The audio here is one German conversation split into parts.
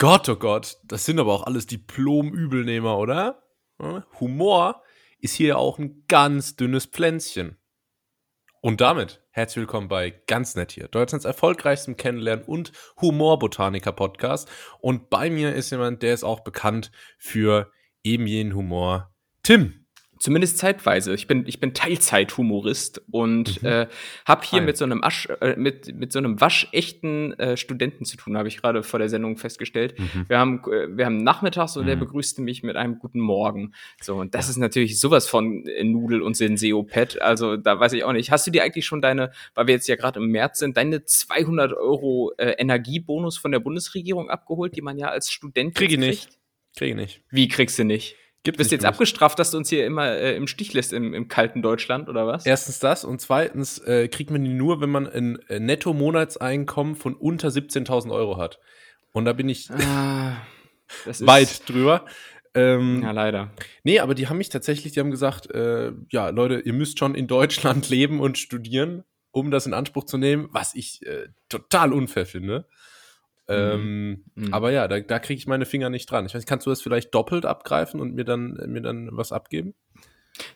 Gott, oh Gott, das sind aber auch alles Diplom-Übelnehmer, oder? Humor ist hier auch ein ganz dünnes Pflänzchen. Und damit herzlich willkommen bei Ganz Nett hier, Deutschlands erfolgreichstem Kennenlernen und Humorbotaniker-Podcast. Und bei mir ist jemand, der ist auch bekannt für eben jenen Humor. Tim. Zumindest zeitweise. Ich bin, ich bin Teilzeithumorist und mhm. äh, habe hier mit so einem Asch, äh, mit, mit so einem waschechten äh, Studenten zu tun, habe ich gerade vor der Sendung festgestellt. Mhm. Wir haben, äh, wir haben nachmittags und mhm. der begrüßte mich mit einem guten Morgen. So, und das ist natürlich sowas von äh, Nudel und Senseo-Pad. Also, da weiß ich auch nicht. Hast du dir eigentlich schon deine, weil wir jetzt ja gerade im März sind, deine 200 Euro äh, Energiebonus von der Bundesregierung abgeholt, die man ja als Student Krieg ich nicht. Kriege ich nicht. Wie kriegst du nicht? Gibt Bist jetzt abgestraft, dass du uns hier immer äh, im Stich lässt im, im kalten Deutschland oder was? Erstens das und zweitens äh, kriegt man die nur, wenn man ein äh, Netto-Monatseinkommen von unter 17.000 Euro hat. Und da bin ich ah, weit drüber. Ähm, ja, leider. Nee, aber die haben mich tatsächlich, die haben gesagt, äh, ja, Leute, ihr müsst schon in Deutschland leben und studieren, um das in Anspruch zu nehmen, was ich äh, total unfair finde. Ähm, mhm. Aber ja, da, da kriege ich meine Finger nicht dran. Ich weiß, kannst du das vielleicht doppelt abgreifen und mir dann, mir dann was abgeben?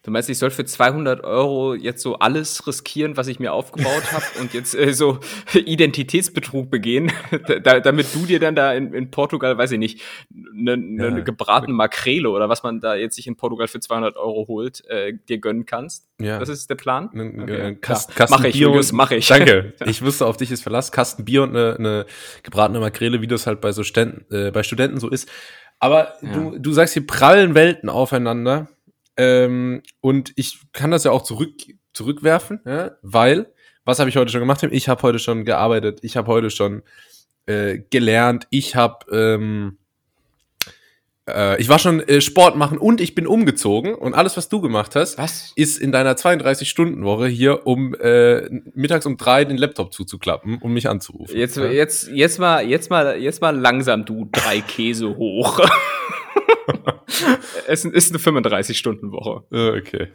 Du meinst, ich soll für 200 Euro jetzt so alles riskieren, was ich mir aufgebaut habe und jetzt äh, so Identitätsbetrug begehen, da, damit du dir dann da in, in Portugal, weiß ich nicht, eine ne, ja. gebratene Makrele oder was man da jetzt sich in Portugal für 200 Euro holt, äh, dir gönnen kannst? Ja. Das ist der Plan? Okay. Äh, Kasten, Kasten mach ich, Bier Julius, mach ich. Danke. Ich wusste, auf dich ist Verlass. Kasten Bier und eine, eine gebratene Makrele, wie das halt bei so Ständen, äh, bei Studenten so ist. Aber ja. du, du sagst hier prallen Welten aufeinander. Ähm, und ich kann das ja auch zurück, zurückwerfen, ja, weil, was habe ich heute schon gemacht? Ich habe heute schon gearbeitet, ich habe heute schon äh, gelernt, ich habe, ähm, äh, ich war schon äh, Sport machen und ich bin umgezogen und alles, was du gemacht hast, was? ist in deiner 32-Stunden-Woche hier, um äh, mittags um drei den Laptop zuzuklappen, um mich anzurufen. Jetzt, ja? jetzt, jetzt mal, jetzt mal, jetzt mal langsam, du drei Käse hoch. es ist eine 35-Stunden-Woche. Okay.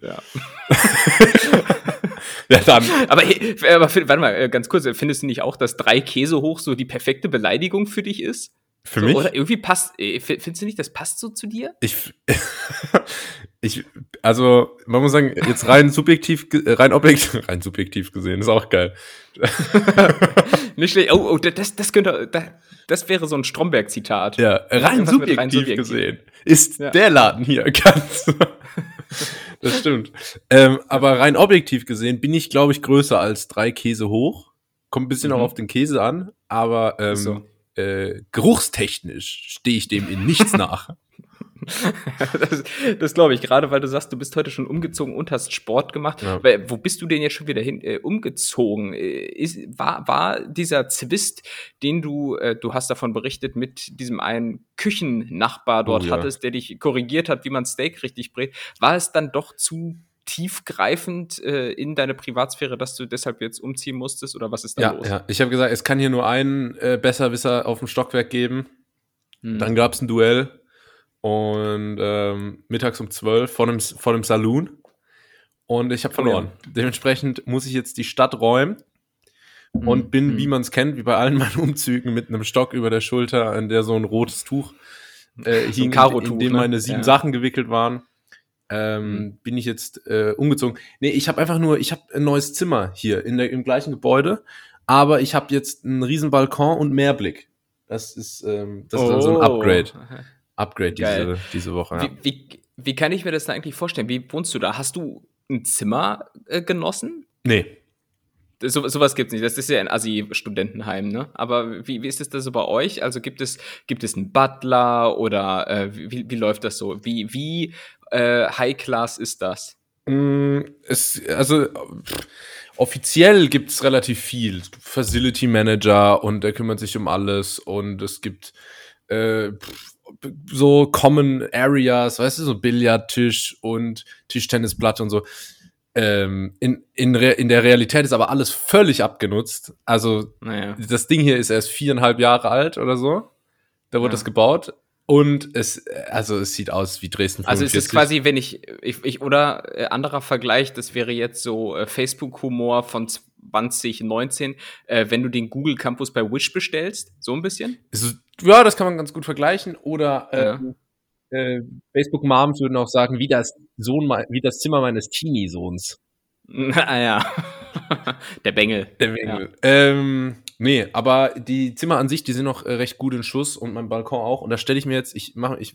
Ja. ja, dann. Aber, aber warte mal, äh, ganz kurz, findest du nicht auch, dass drei Käse hoch so die perfekte Beleidigung für dich ist? Für so, mich? Oder irgendwie passt, äh, findest du nicht, das passt so zu dir? Ich, ich, also, man muss sagen, jetzt rein subjektiv, rein objektiv, rein subjektiv gesehen, ist auch geil. nicht schlecht. Oh, oh, das, das könnte, das, das wäre so ein Stromberg-Zitat. Ja, rein subjektiv, rein subjektiv, gesehen ist ja. der Laden hier ganz. das stimmt. Ähm, aber rein objektiv gesehen bin ich, glaube ich, größer als drei Käse hoch. Kommt ein bisschen mhm. auch auf den Käse an, aber ähm, so. äh, geruchstechnisch stehe ich dem in nichts nach. das, das glaube ich, gerade weil du sagst, du bist heute schon umgezogen und hast Sport gemacht. Ja. Wo bist du denn jetzt schon wieder hin äh, umgezogen? Äh, ist, war, war dieser Zwist, den du, äh, du hast davon berichtet, mit diesem einen Küchennachbar dort oh, ja. hattest, der dich korrigiert hat, wie man Steak richtig brät, war es dann doch zu tiefgreifend äh, in deine Privatsphäre, dass du deshalb jetzt umziehen musstest oder was ist da ja, los? Ja, ich habe gesagt, es kann hier nur einen äh, Besserwisser auf dem Stockwerk geben. Hm. Dann gab es ein Duell und ähm, mittags um 12 vor dem, vor dem Saloon. Und ich habe verloren. Oh ja. Dementsprechend muss ich jetzt die Stadt räumen mhm. und bin, mhm. wie man es kennt, wie bei allen meinen Umzügen, mit einem Stock über der Schulter, an der so ein rotes Tuch äh, hing, so in, in dem ne? meine sieben ja. Sachen gewickelt waren. Ähm, mhm. Bin ich jetzt äh, umgezogen. Nee, ich habe einfach nur, ich habe ein neues Zimmer hier in der, im gleichen Gebäude, aber ich habe jetzt einen riesen Balkon und Mehrblick. Das ist, ähm, das ist dann so ein oh. Upgrade. Upgrade diese, diese Woche. Ja. Wie, wie, wie, kann ich mir das da eigentlich vorstellen? Wie wohnst du da? Hast du ein Zimmer äh, genossen? Nee. So, sowas gibt's nicht. Das ist ja ein Assi-Studentenheim, ne? Aber wie, wie ist es da so bei euch? Also gibt es, gibt es einen Butler oder äh, wie, wie läuft das so? Wie, wie äh, High-Class ist das? Mm, es, also offiziell gibt's relativ viel. Facility Manager und der kümmert sich um alles und es gibt äh, so Common Areas, weißt du, so Billardtisch und Tischtennisplatte und so. Ähm, in, in, in der Realität ist aber alles völlig abgenutzt. Also naja. das Ding hier ist erst viereinhalb Jahre alt oder so. Da wurde ja. das gebaut. Und es, also es sieht aus wie Dresden 45. Also es ist quasi, wenn ich, ich, ich oder äh, anderer Vergleich, das wäre jetzt so äh, Facebook-Humor von 2019, äh, wenn du den Google Campus bei Wish bestellst, so ein bisschen? So, ja, das kann man ganz gut vergleichen. Oder ähm, äh, Facebook Moms würden auch sagen, wie das Sohn, wie das Zimmer meines Teenie-Sohns. ah ja. Der Bengel. Der Bengel. Ja. Ähm, nee, aber die Zimmer an sich, die sind noch äh, recht gut in Schuss und mein Balkon auch. Und da stelle ich mir jetzt, ich mache, ich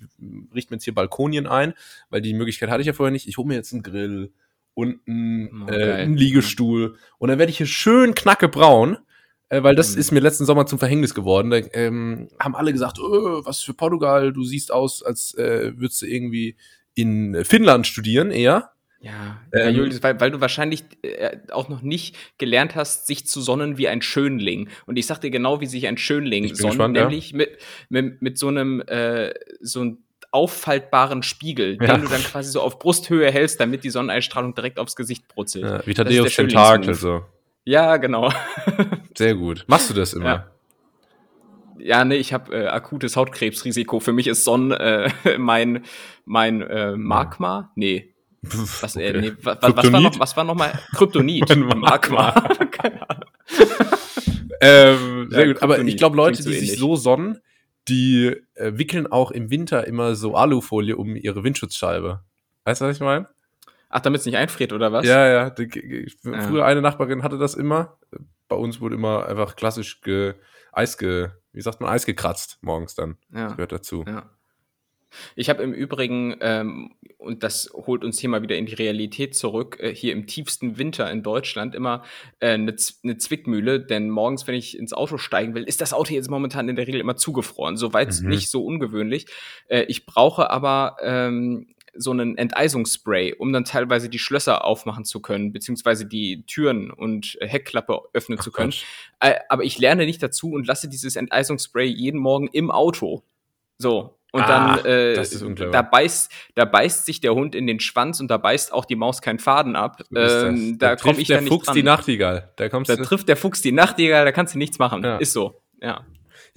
richte mir jetzt hier Balkonien ein, weil die Möglichkeit hatte ich ja vorher nicht. Ich hole mir jetzt einen Grill und einen, oh, äh, einen Liegestuhl. Und dann werde ich hier schön knackebraun. Äh, weil das mhm. ist mir letzten Sommer zum Verhängnis geworden. Da ähm, haben alle gesagt, oh, was für Portugal, du siehst aus, als äh, würdest du irgendwie in Finnland studieren eher. Ja, ähm, Julius, weil, weil du wahrscheinlich äh, auch noch nicht gelernt hast, sich zu sonnen wie ein Schönling. Und ich sag dir genau, wie sich ein Schönling sonnt, gespannt, nämlich ja. mit, mit, mit so einem äh, so einem auffaltbaren Spiegel, ja. den du dann quasi so auf Brusthöhe hältst, damit die Sonneneinstrahlung direkt aufs Gesicht brutzelt. Ja, wie Thaddeus Tentakel so. Ja, genau. Sehr gut. Machst du das immer? Ja. Ja, nee, ich habe äh, akutes Hautkrebsrisiko. Für mich ist Sonnen äh, mein mein äh, Magma. Nee, was, äh, okay. äh, nee, was, was, war noch, was war noch mal Kryptonit? Magma. ähm, sehr ja, gut. Aber ich glaube, Leute, die sich so sonnen, die äh, wickeln auch im Winter immer so Alufolie um ihre Windschutzscheibe. Weißt du, was ich meine? Ach, damit es nicht einfriert, oder was? Ja, ja. Die, früher eine Nachbarin hatte das immer. Bei uns wurde immer einfach klassisch ge, Eis ge, wie sagt man, Eis gekratzt morgens dann. Ja. Das gehört dazu. Ja. Ich habe im Übrigen, ähm, und das holt uns hier mal wieder in die Realität zurück, äh, hier im tiefsten Winter in Deutschland immer äh, eine, eine Zwickmühle, denn morgens, wenn ich ins Auto steigen will, ist das Auto jetzt momentan in der Regel immer zugefroren. Soweit mhm. nicht so ungewöhnlich. Äh, ich brauche aber ähm, so einen Enteisungsspray, um dann teilweise die Schlösser aufmachen zu können, beziehungsweise die Türen und Heckklappe öffnen Ach zu können. Äh, aber ich lerne nicht dazu und lasse dieses Enteisungsspray jeden Morgen im Auto. So, und ah, dann äh, da beißt, da beißt sich der Hund in den Schwanz und da beißt auch die Maus keinen Faden ab. Ähm, da, da komme ich der Fuchs dran. die Nachtigall. Da, da trifft der Fuchs die Nachtigall, da kannst du nichts machen. Ja. Ist so. Ja.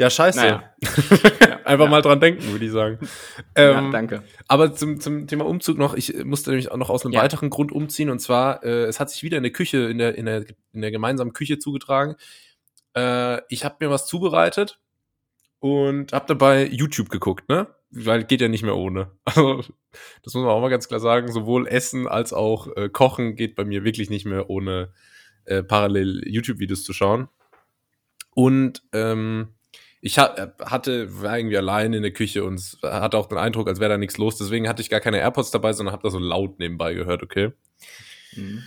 Ja, scheiße. Naja. Einfach ja. mal dran denken, würde ich sagen. Ähm, ja, danke. Aber zum, zum Thema Umzug noch, ich musste nämlich auch noch aus einem ja. weiteren Grund umziehen und zwar, äh, es hat sich wieder in der Küche, in der, in der, in der gemeinsamen Küche zugetragen. Äh, ich habe mir was zubereitet und habe dabei YouTube geguckt, ne? Weil geht ja nicht mehr ohne. Also, das muss man auch mal ganz klar sagen. Sowohl Essen als auch äh, Kochen geht bei mir wirklich nicht mehr ohne äh, parallel YouTube-Videos zu schauen. Und ähm, ich ha hatte, war irgendwie allein in der Küche und hatte auch den Eindruck, als wäre da nichts los. Deswegen hatte ich gar keine AirPods dabei, sondern habe da so laut nebenbei gehört, okay? Mhm.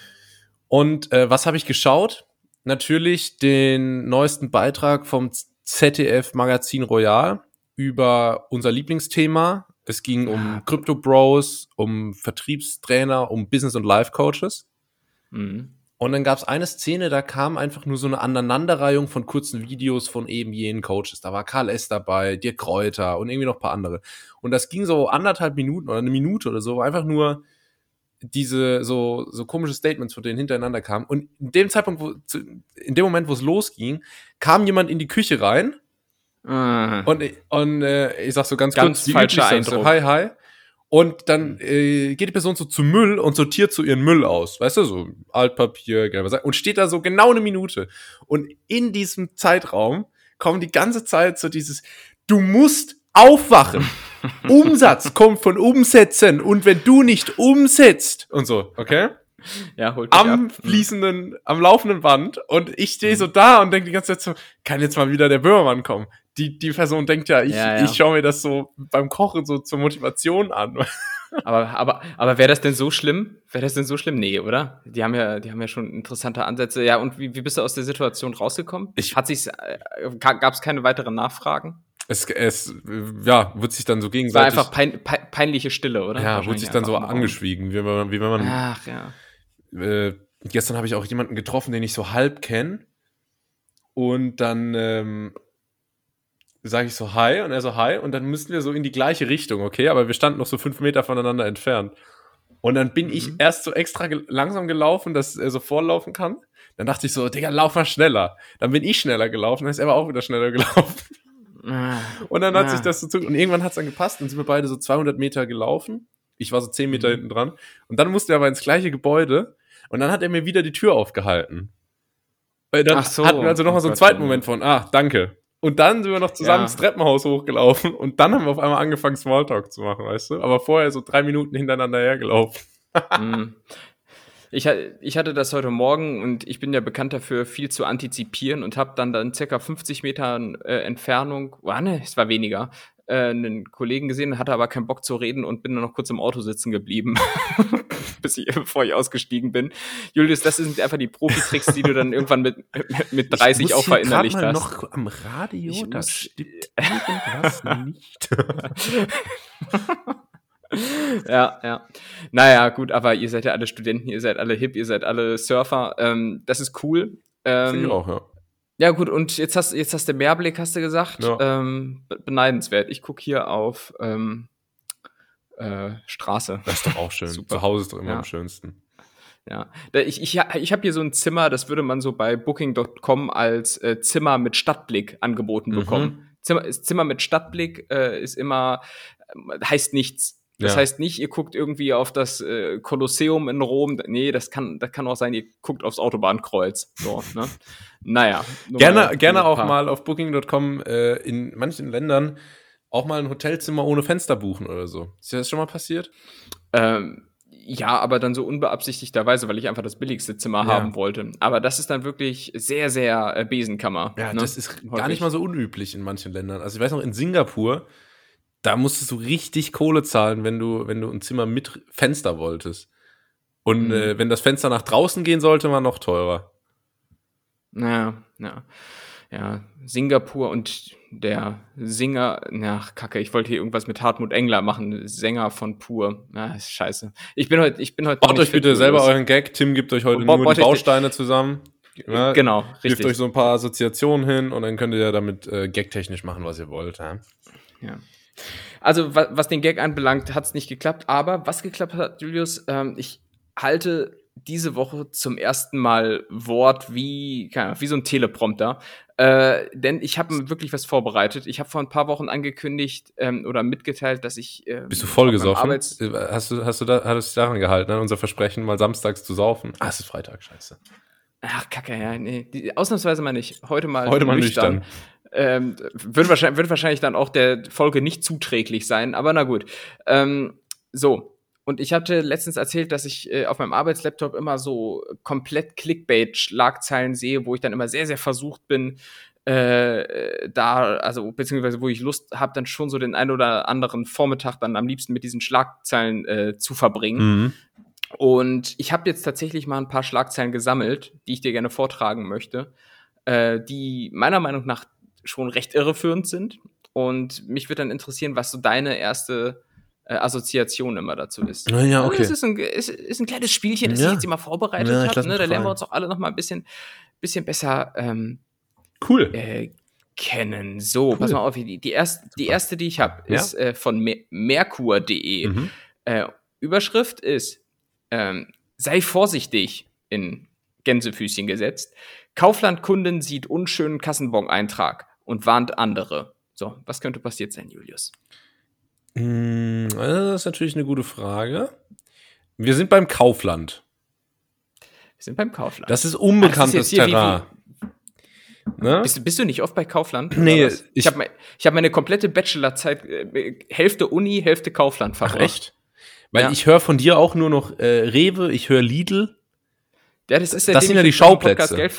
Und äh, was habe ich geschaut? Natürlich den neuesten Beitrag vom ZDF Magazin Royal über unser Lieblingsthema. Es ging um Crypto Bros, um Vertriebstrainer, um Business- und Life-Coaches. Mhm. Und dann gab es eine Szene, da kam einfach nur so eine Aneinanderreihung von kurzen Videos von eben jenen Coaches. Da war Karl S. dabei, Dirk Kräuter und irgendwie noch ein paar andere. Und das ging so anderthalb Minuten oder eine Minute oder so, einfach nur diese so, so komische Statements von denen hintereinander kamen. Und in dem Zeitpunkt, wo, in dem Moment, wo es losging, kam jemand in die Küche rein. Ah. Und, und äh, ich sag so ganz, ganz kurz, falscher Eindruck. So, hi, hi. Und dann äh, geht die Person so zu Müll und sortiert so ihren Müll aus. Weißt du, so Altpapier, gelber Sachen. Und steht da so genau eine Minute. Und in diesem Zeitraum kommen die ganze Zeit so dieses, du musst aufwachen. Umsatz kommt von Umsetzen und wenn du nicht umsetzt und so, okay? Ja, holt am ab. fließenden, am laufenden Band und ich stehe so da und denke die ganze Zeit so, kann jetzt mal wieder der Böhmermann kommen? Die, die Person denkt ja, ich, ja, ja. ich schaue mir das so beim Kochen so zur Motivation an. aber aber, aber wäre das denn so schlimm? Wäre das denn so schlimm? Nee, oder? Die haben ja, die haben ja schon interessante Ansätze. Ja, und wie, wie bist du aus der Situation rausgekommen? Ich, Hat sich, äh, gab es keine weiteren Nachfragen? Es, es ja, wird sich dann so gegenseitig. War einfach pein, pein, peinliche Stille, oder? Ja, wird sich dann so angeschwiegen, wie wenn man. Wie wenn man Ach, ja. Äh, gestern habe ich auch jemanden getroffen, den ich so halb kenne. Und dann ähm, sage ich so Hi und er so Hi. Und dann müssen wir so in die gleiche Richtung, okay? Aber wir standen noch so fünf Meter voneinander entfernt. Und dann bin mhm. ich erst so extra gel langsam gelaufen, dass er so vorlaufen kann. Dann dachte ich so, Digga, lauf mal schneller. Dann bin ich schneller gelaufen, dann ist er aber auch wieder schneller gelaufen. Ah, und dann hat ah. sich das so zu, und irgendwann hat es dann gepasst, dann sind wir beide so 200 Meter gelaufen. Ich war so 10 Meter mhm. hinten dran. Und dann musste er aber ins gleiche Gebäude und dann hat er mir wieder die Tür aufgehalten. Weil dann Ach so. hatten wir also nochmal oh so einen zweiten Moment von, ah, danke. Und dann sind wir noch zusammen ja. das Treppenhaus hochgelaufen und dann haben wir auf einmal angefangen, Smalltalk zu machen, weißt du? Aber vorher so drei Minuten hintereinander hergelaufen. mm. Ich, ich, hatte das heute Morgen und ich bin ja bekannt dafür, viel zu antizipieren und habe dann dann circa 50 Metern äh, Entfernung, oh, ne, es war weniger, äh, einen Kollegen gesehen, hatte aber keinen Bock zu reden und bin dann noch kurz im Auto sitzen geblieben, bis ich, bevor ich ausgestiegen bin. Julius, das sind einfach die Profi-Tricks, die du dann irgendwann mit, mit 30 auch verinnerlicht hast. noch am Radio, ich das stimmt irgendwas nicht. ja, ja. Naja, gut, aber ihr seid ja alle Studenten, ihr seid alle hip, ihr seid alle Surfer. Ähm, das ist cool. Ähm, Finde ich auch, ja. Ja, gut, und jetzt hast, jetzt hast du Mehrblick, hast du gesagt. Ja. Ähm, beneidenswert. Ich gucke hier auf ähm, äh, Straße. Das ist doch auch schön. Super. Zu Hause ist doch immer ja. am schönsten. Ja, ich, ich, ich habe hier so ein Zimmer, das würde man so bei Booking.com als äh, Zimmer mit Stadtblick angeboten mhm. bekommen. Zimmer, Zimmer mit Stadtblick äh, ist immer, äh, heißt nichts. Das ja. heißt nicht, ihr guckt irgendwie auf das äh, Kolosseum in Rom. Nee, das kann, das kann auch sein, ihr guckt aufs Autobahnkreuz. So, ne? Naja. Gerne, mal, gerne auch mal auf Booking.com äh, in manchen Ländern auch mal ein Hotelzimmer ohne Fenster buchen oder so. Ist dir das schon mal passiert? Ähm, ja, aber dann so unbeabsichtigterweise, weil ich einfach das billigste Zimmer ja. haben wollte. Aber das ist dann wirklich sehr, sehr äh, Besenkammer. Ja, ne? das ist Häufig. gar nicht mal so unüblich in manchen Ländern. Also ich weiß noch, in Singapur da musstest du richtig Kohle zahlen, wenn du, wenn du ein Zimmer mit Fenster wolltest. Und mhm. äh, wenn das Fenster nach draußen gehen sollte, war noch teurer. Ja, ja. Ja, Singapur und der Singer, na, kacke, ich wollte hier irgendwas mit Hartmut Engler machen, Sänger von Pur. Na, ist scheiße. Ich bin heute, ich bin heute. Baut euch bitte selber euren Gag. Tim gibt euch heute nur die Bausteine zusammen. Ja, genau, richtig. Gebt euch so ein paar Assoziationen hin und dann könnt ihr ja damit äh, gagtechnisch machen, was ihr wollt. Ja. ja. Also, was, was den Gag anbelangt, hat es nicht geklappt. Aber was geklappt hat, Julius, ähm, ich halte diese Woche zum ersten Mal Wort wie, keine wie so ein Teleprompter. Äh, denn ich habe wirklich was vorbereitet. Ich habe vor ein paar Wochen angekündigt ähm, oder mitgeteilt, dass ich. Äh, Bist du vollgesoffen? Arbeits äh, hast du, hast du da, hattest du daran gehalten, an unser Versprechen, mal samstags zu saufen? Ah, es ist Freitag, scheiße. Ach, kacke, ja, nee. Die, ausnahmsweise mal nicht. Heute mal. Heute mal nüchtern. nüchtern. Ähm, wird, wahrscheinlich, wird wahrscheinlich dann auch der Folge nicht zuträglich sein, aber na gut. Ähm, so. Und ich hatte letztens erzählt, dass ich äh, auf meinem Arbeitslaptop immer so komplett Clickbait-Schlagzeilen sehe, wo ich dann immer sehr, sehr versucht bin, äh, da, also beziehungsweise wo ich Lust habe, dann schon so den ein oder anderen Vormittag dann am liebsten mit diesen Schlagzeilen äh, zu verbringen. Mhm. Und ich habe jetzt tatsächlich mal ein paar Schlagzeilen gesammelt, die ich dir gerne vortragen möchte, äh, die meiner Meinung nach schon recht irreführend sind. Und mich würde dann interessieren, was so deine erste äh, Assoziation immer dazu ist. Ja, ja okay. Es ist ein, ist, ist ein kleines Spielchen, das ja. ich jetzt immer vorbereitet ja, habe. Ne? Da lernen wir uns auch alle noch mal ein bisschen, bisschen besser ähm, cool. Äh, kennen. So, cool. pass mal auf, die, die, erste, die erste, die ich habe, ist äh, von Mer merkur.de. Mhm. Äh, Überschrift ist, ähm, sei vorsichtig in Gänsefüßchen gesetzt. Kaufland-Kunden sieht unschönen Kassenbon-Eintrag und warnt andere. So, was könnte passiert sein, Julius? Hm, das ist natürlich eine gute Frage. Wir sind beim Kaufland. Wir sind beim Kaufland. Das ist unbekanntes Ach, das ist Terrain. Ne? Bist, bist, du nicht oft bei Kaufland? Nee. Ich, ich habe hab meine komplette Bachelorzeit, äh, Hälfte Uni, Hälfte Kaufland verbracht. Ach, echt? Weil ja. ich höre von dir auch nur noch äh, Rewe, ich höre Lidl. Ja, das ist das sind ja die Schauplätze.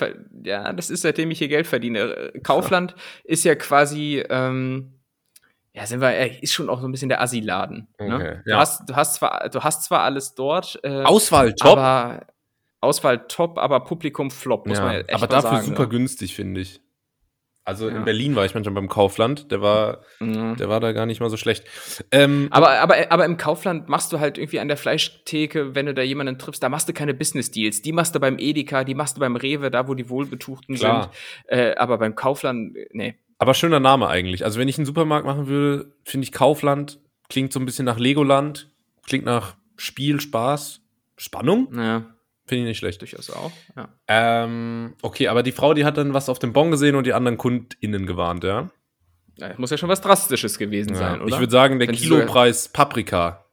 ja, das ist seitdem ich hier Geld verdiene. Kaufland ja. ist ja quasi, ähm, ja, sind wir, äh, ist schon auch so ein bisschen der Assi-Laden. Ne? Okay, ne? ja. du, hast, du, hast zwar, du hast zwar alles dort. Äh, Auswahl top. Aber, Auswahl top, aber Publikum flop, muss ja, man echt Aber dafür sagen, super ja. günstig, finde ich. Also ja. in Berlin war ich manchmal beim Kaufland, der war, mhm. der war da gar nicht mal so schlecht. Ähm, aber, aber, aber im Kaufland machst du halt irgendwie an der Fleischtheke, wenn du da jemanden triffst, da machst du keine Business Deals. Die machst du beim Edeka, die machst du beim Rewe, da wo die Wohlbetuchten Klar. sind. Äh, aber beim Kaufland, nee. Aber schöner Name eigentlich. Also wenn ich einen Supermarkt machen würde, finde ich Kaufland klingt so ein bisschen nach Legoland, klingt nach Spiel, Spaß, Spannung. Ja. Finde ich nicht schlecht. Durchaus auch, ja. Ähm, okay, aber die Frau, die hat dann was auf dem Bon gesehen und die anderen KundInnen gewarnt, ja? ja muss ja schon was Drastisches gewesen ja. sein, oder? Ich würde sagen, der Wenn Kilopreis Paprika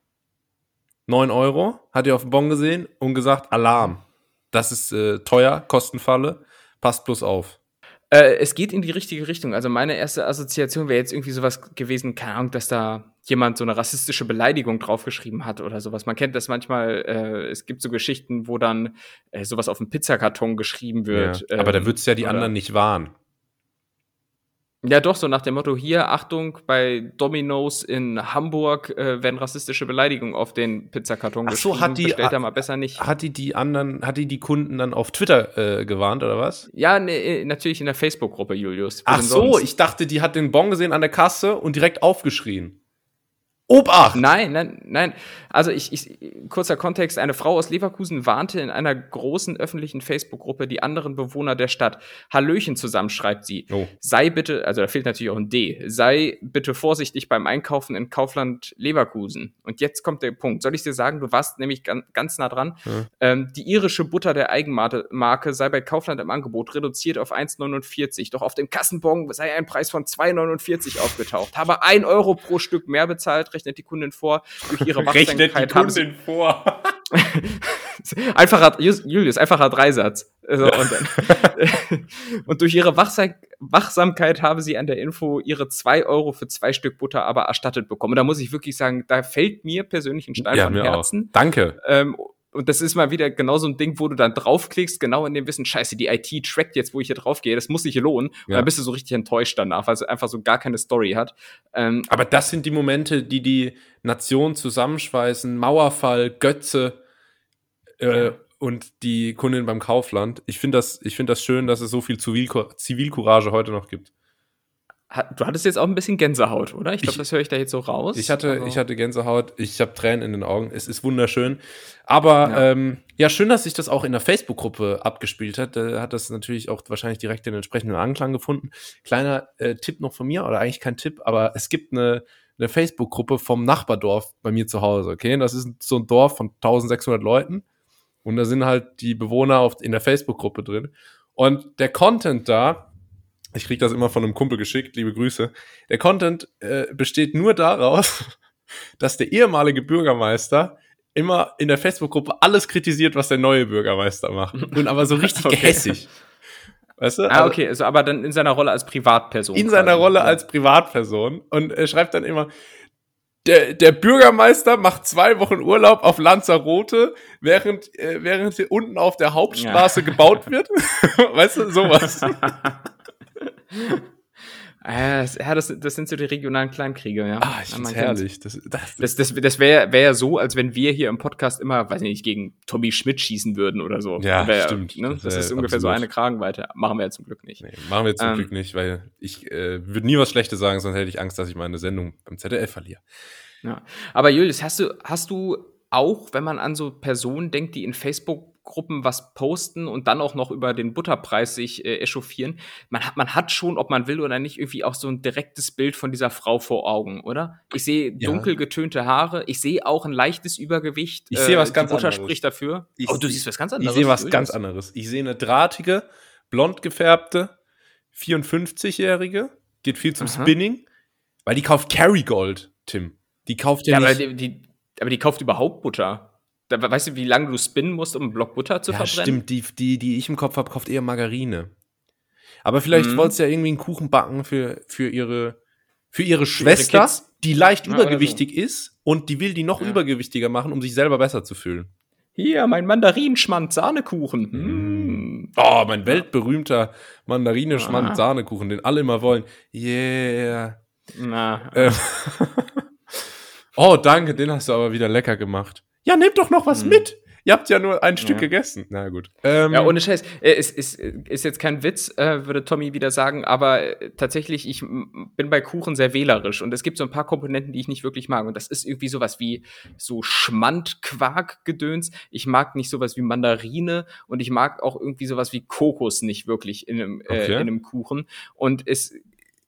9 Euro, hat ihr auf dem Bon gesehen und gesagt, Alarm. Das ist äh, teuer, Kostenfalle, passt bloß auf. Äh, es geht in die richtige Richtung. Also meine erste Assoziation wäre jetzt irgendwie sowas gewesen, keine Ahnung, dass da jemand so eine rassistische Beleidigung draufgeschrieben hat oder sowas. Man kennt das manchmal, äh, es gibt so Geschichten, wo dann äh, sowas auf dem Pizzakarton geschrieben wird. Ja, aber ähm, da würdest ja die oder- anderen nicht warnen. Ja, doch, so nach dem Motto, hier, Achtung, bei Domino's in Hamburg äh, werden rassistische Beleidigungen auf den Pizzakarton Ach so, geschrieben. hat die- Bestellt mal besser nicht. Hat die die anderen, hat die die Kunden dann auf Twitter äh, gewarnt oder was? Ja, nee, natürlich in der Facebook-Gruppe, Julius. Ach so, sonst? ich dachte, die hat den Bon gesehen an der Kasse und direkt aufgeschrien. Obacht! Nein, nein, nein. Also ich, ich, kurzer Kontext, eine Frau aus Leverkusen warnte in einer großen öffentlichen Facebook-Gruppe die anderen Bewohner der Stadt. Hallöchen zusammen, schreibt sie. Oh. Sei bitte, also da fehlt natürlich auch ein D, sei bitte vorsichtig beim Einkaufen in Kaufland Leverkusen. Und jetzt kommt der Punkt. Soll ich dir sagen, du warst nämlich ganz, ganz nah dran. Ja. Ähm, die irische Butter der Eigenmarke Marke sei bei Kaufland im Angebot reduziert auf 1,49. Doch auf dem Kassenbon sei ein Preis von 2,49 aufgetaucht. Habe 1 Euro pro Stück mehr bezahlt, rechnet die Kundin vor. Durch ihre Wachsamkeit haben sie, vor. einfacher, Julius, einfacher Dreisatz. Also, und, dann, und durch ihre Wachsam Wachsamkeit habe sie an der Info ihre 2 Euro für zwei Stück Butter aber erstattet bekommen. Und da muss ich wirklich sagen, da fällt mir persönlich ein Stein ja, vom Herzen. auch. Danke. Ähm, und das ist mal wieder genau so ein Ding, wo du dann draufklickst, genau in dem Wissen, scheiße, die IT trackt jetzt, wo ich hier draufgehe, das muss sich hier lohnen. Und Ja. dann bist du so richtig enttäuscht danach, weil es einfach so gar keine Story hat. Ähm, Aber das sind die Momente, die die Nation zusammenschweißen. Mauerfall, Götze äh, und die Kundin beim Kaufland. Ich finde das, ich finde das schön, dass es so viel Zivilco Zivilcourage heute noch gibt. Du hattest jetzt auch ein bisschen Gänsehaut, oder? Ich glaube, das höre ich da jetzt so raus. Ich hatte, Also- ich hatte Gänsehaut, ich habe Tränen in den Augen. Es ist wunderschön. Aber Ja. ja, ähm, ja schön, dass sich das auch in der Facebook-Gruppe abgespielt hat. Da hat das natürlich auch wahrscheinlich direkt den entsprechenden Anklang gefunden. Kleiner äh, Tipp noch von mir, oder eigentlich kein Tipp, aber es gibt eine, eine Facebook-Gruppe vom Nachbardorf bei mir zu Hause. Okay, das ist so ein Dorf von 1600 Leuten. Und da sind halt die Bewohner auf, in der Facebook-Gruppe drin. Und der Content da, ich krieg das immer von einem Kumpel geschickt, liebe Grüße. Der Content äh, besteht nur daraus, dass der ehemalige Bürgermeister immer in der Facebook-Gruppe alles kritisiert, was der neue Bürgermeister macht. Und aber so richtig Okay. gehässig. Weißt du? Ah, Also okay, also, aber dann in seiner Rolle als Privatperson. in seiner. Rolle Ja. als Privatperson und er schreibt dann immer, der, der Bürgermeister macht zwei Wochen Urlaub auf Lanzarote, während, äh, während hier unten auf der Hauptstraße gebaut wird. weißt du, sowas. Äh, das- ja, das, das sind so die regionalen Kleinkriege, ja. Ah, ich find's herrlich. Das, das, Das, das, das wäre wär ja so, als wenn wir hier im Podcast immer, weiß ich nicht, gegen Tommy Schmidt schießen würden oder so. Ja, Wär, stimmt. Ne? Das ist ungefähr so absolut. eine Kragenweite. Machen wir ja zum Glück nicht. nee, machen wir zum Ähm. Glück nicht, weil ich äh, würde nie was Schlechtes sagen, sonst hätte ich Angst, dass ich meine Sendung beim ZDF verliere. Ja. Aber Julius, hast du, hast du auch, wenn man an so Personen denkt, die in Facebook-Gruppen was posten und dann auch noch über den Butterpreis sich äh, echauffieren, man hat, man hat schon, ob man will oder nicht, irgendwie auch so ein direktes Bild von dieser Frau vor Augen, oder? Ich sehe Ja. dunkel getönte Haare, ich sehe auch ein leichtes Übergewicht. Ich sehe was die ganz Butter anderes. spricht dafür. Ich- oh, du siehst was ganz Ich anderes. sehe was ganz anderes. Ich sehe eine drahtige, blond gefärbte, 54-Jährige, geht viel zum Aha. Spinning, weil die kauft Kerrygold, Tim. Die kauft ja, Ja, aber nicht. die, die, aber die kauft überhaupt Butter. Da, weißt du, wie lange du spinnen musst, um einen Block Butter zu ja, verbrennen? stimmt. Die, die, die ich im Kopf habe, kauft eher Margarine. Aber vielleicht Mhm. wollte sie ja irgendwie einen Kuchen backen für, für ihre, für ihre Schwester, Kids. die leicht Ja, übergewichtig ist und die will die noch Ja. übergewichtiger machen, um sich selber besser zu fühlen. Hier, mein Mandarinschmand, Sahnekuchen. Mm. Oh, mein weltberühmter Mandarine-Schmand Ah. Den alle immer wollen. Yeah. Na, Äh, oh, danke, den hast du aber wieder lecker gemacht. Ja, nehmt doch noch was Hm. mit. Ihr habt ja nur ein Stück Ja. gegessen. Na gut. Ähm, ja, ohne Scheiß. Äh, Es ist, ist jetzt kein Witz, äh, würde Tommy wieder sagen, aber äh, tatsächlich, ich bin bei Kuchen sehr wählerisch und es gibt so ein paar Komponenten, die ich nicht wirklich mag. Und das ist irgendwie sowas wie so Schmand-Quark-Gedöns. Ich mag nicht sowas wie Mandarine und ich mag auch irgendwie sowas wie Kokos nicht wirklich in einem, äh, Okay. in einem Kuchen. Und es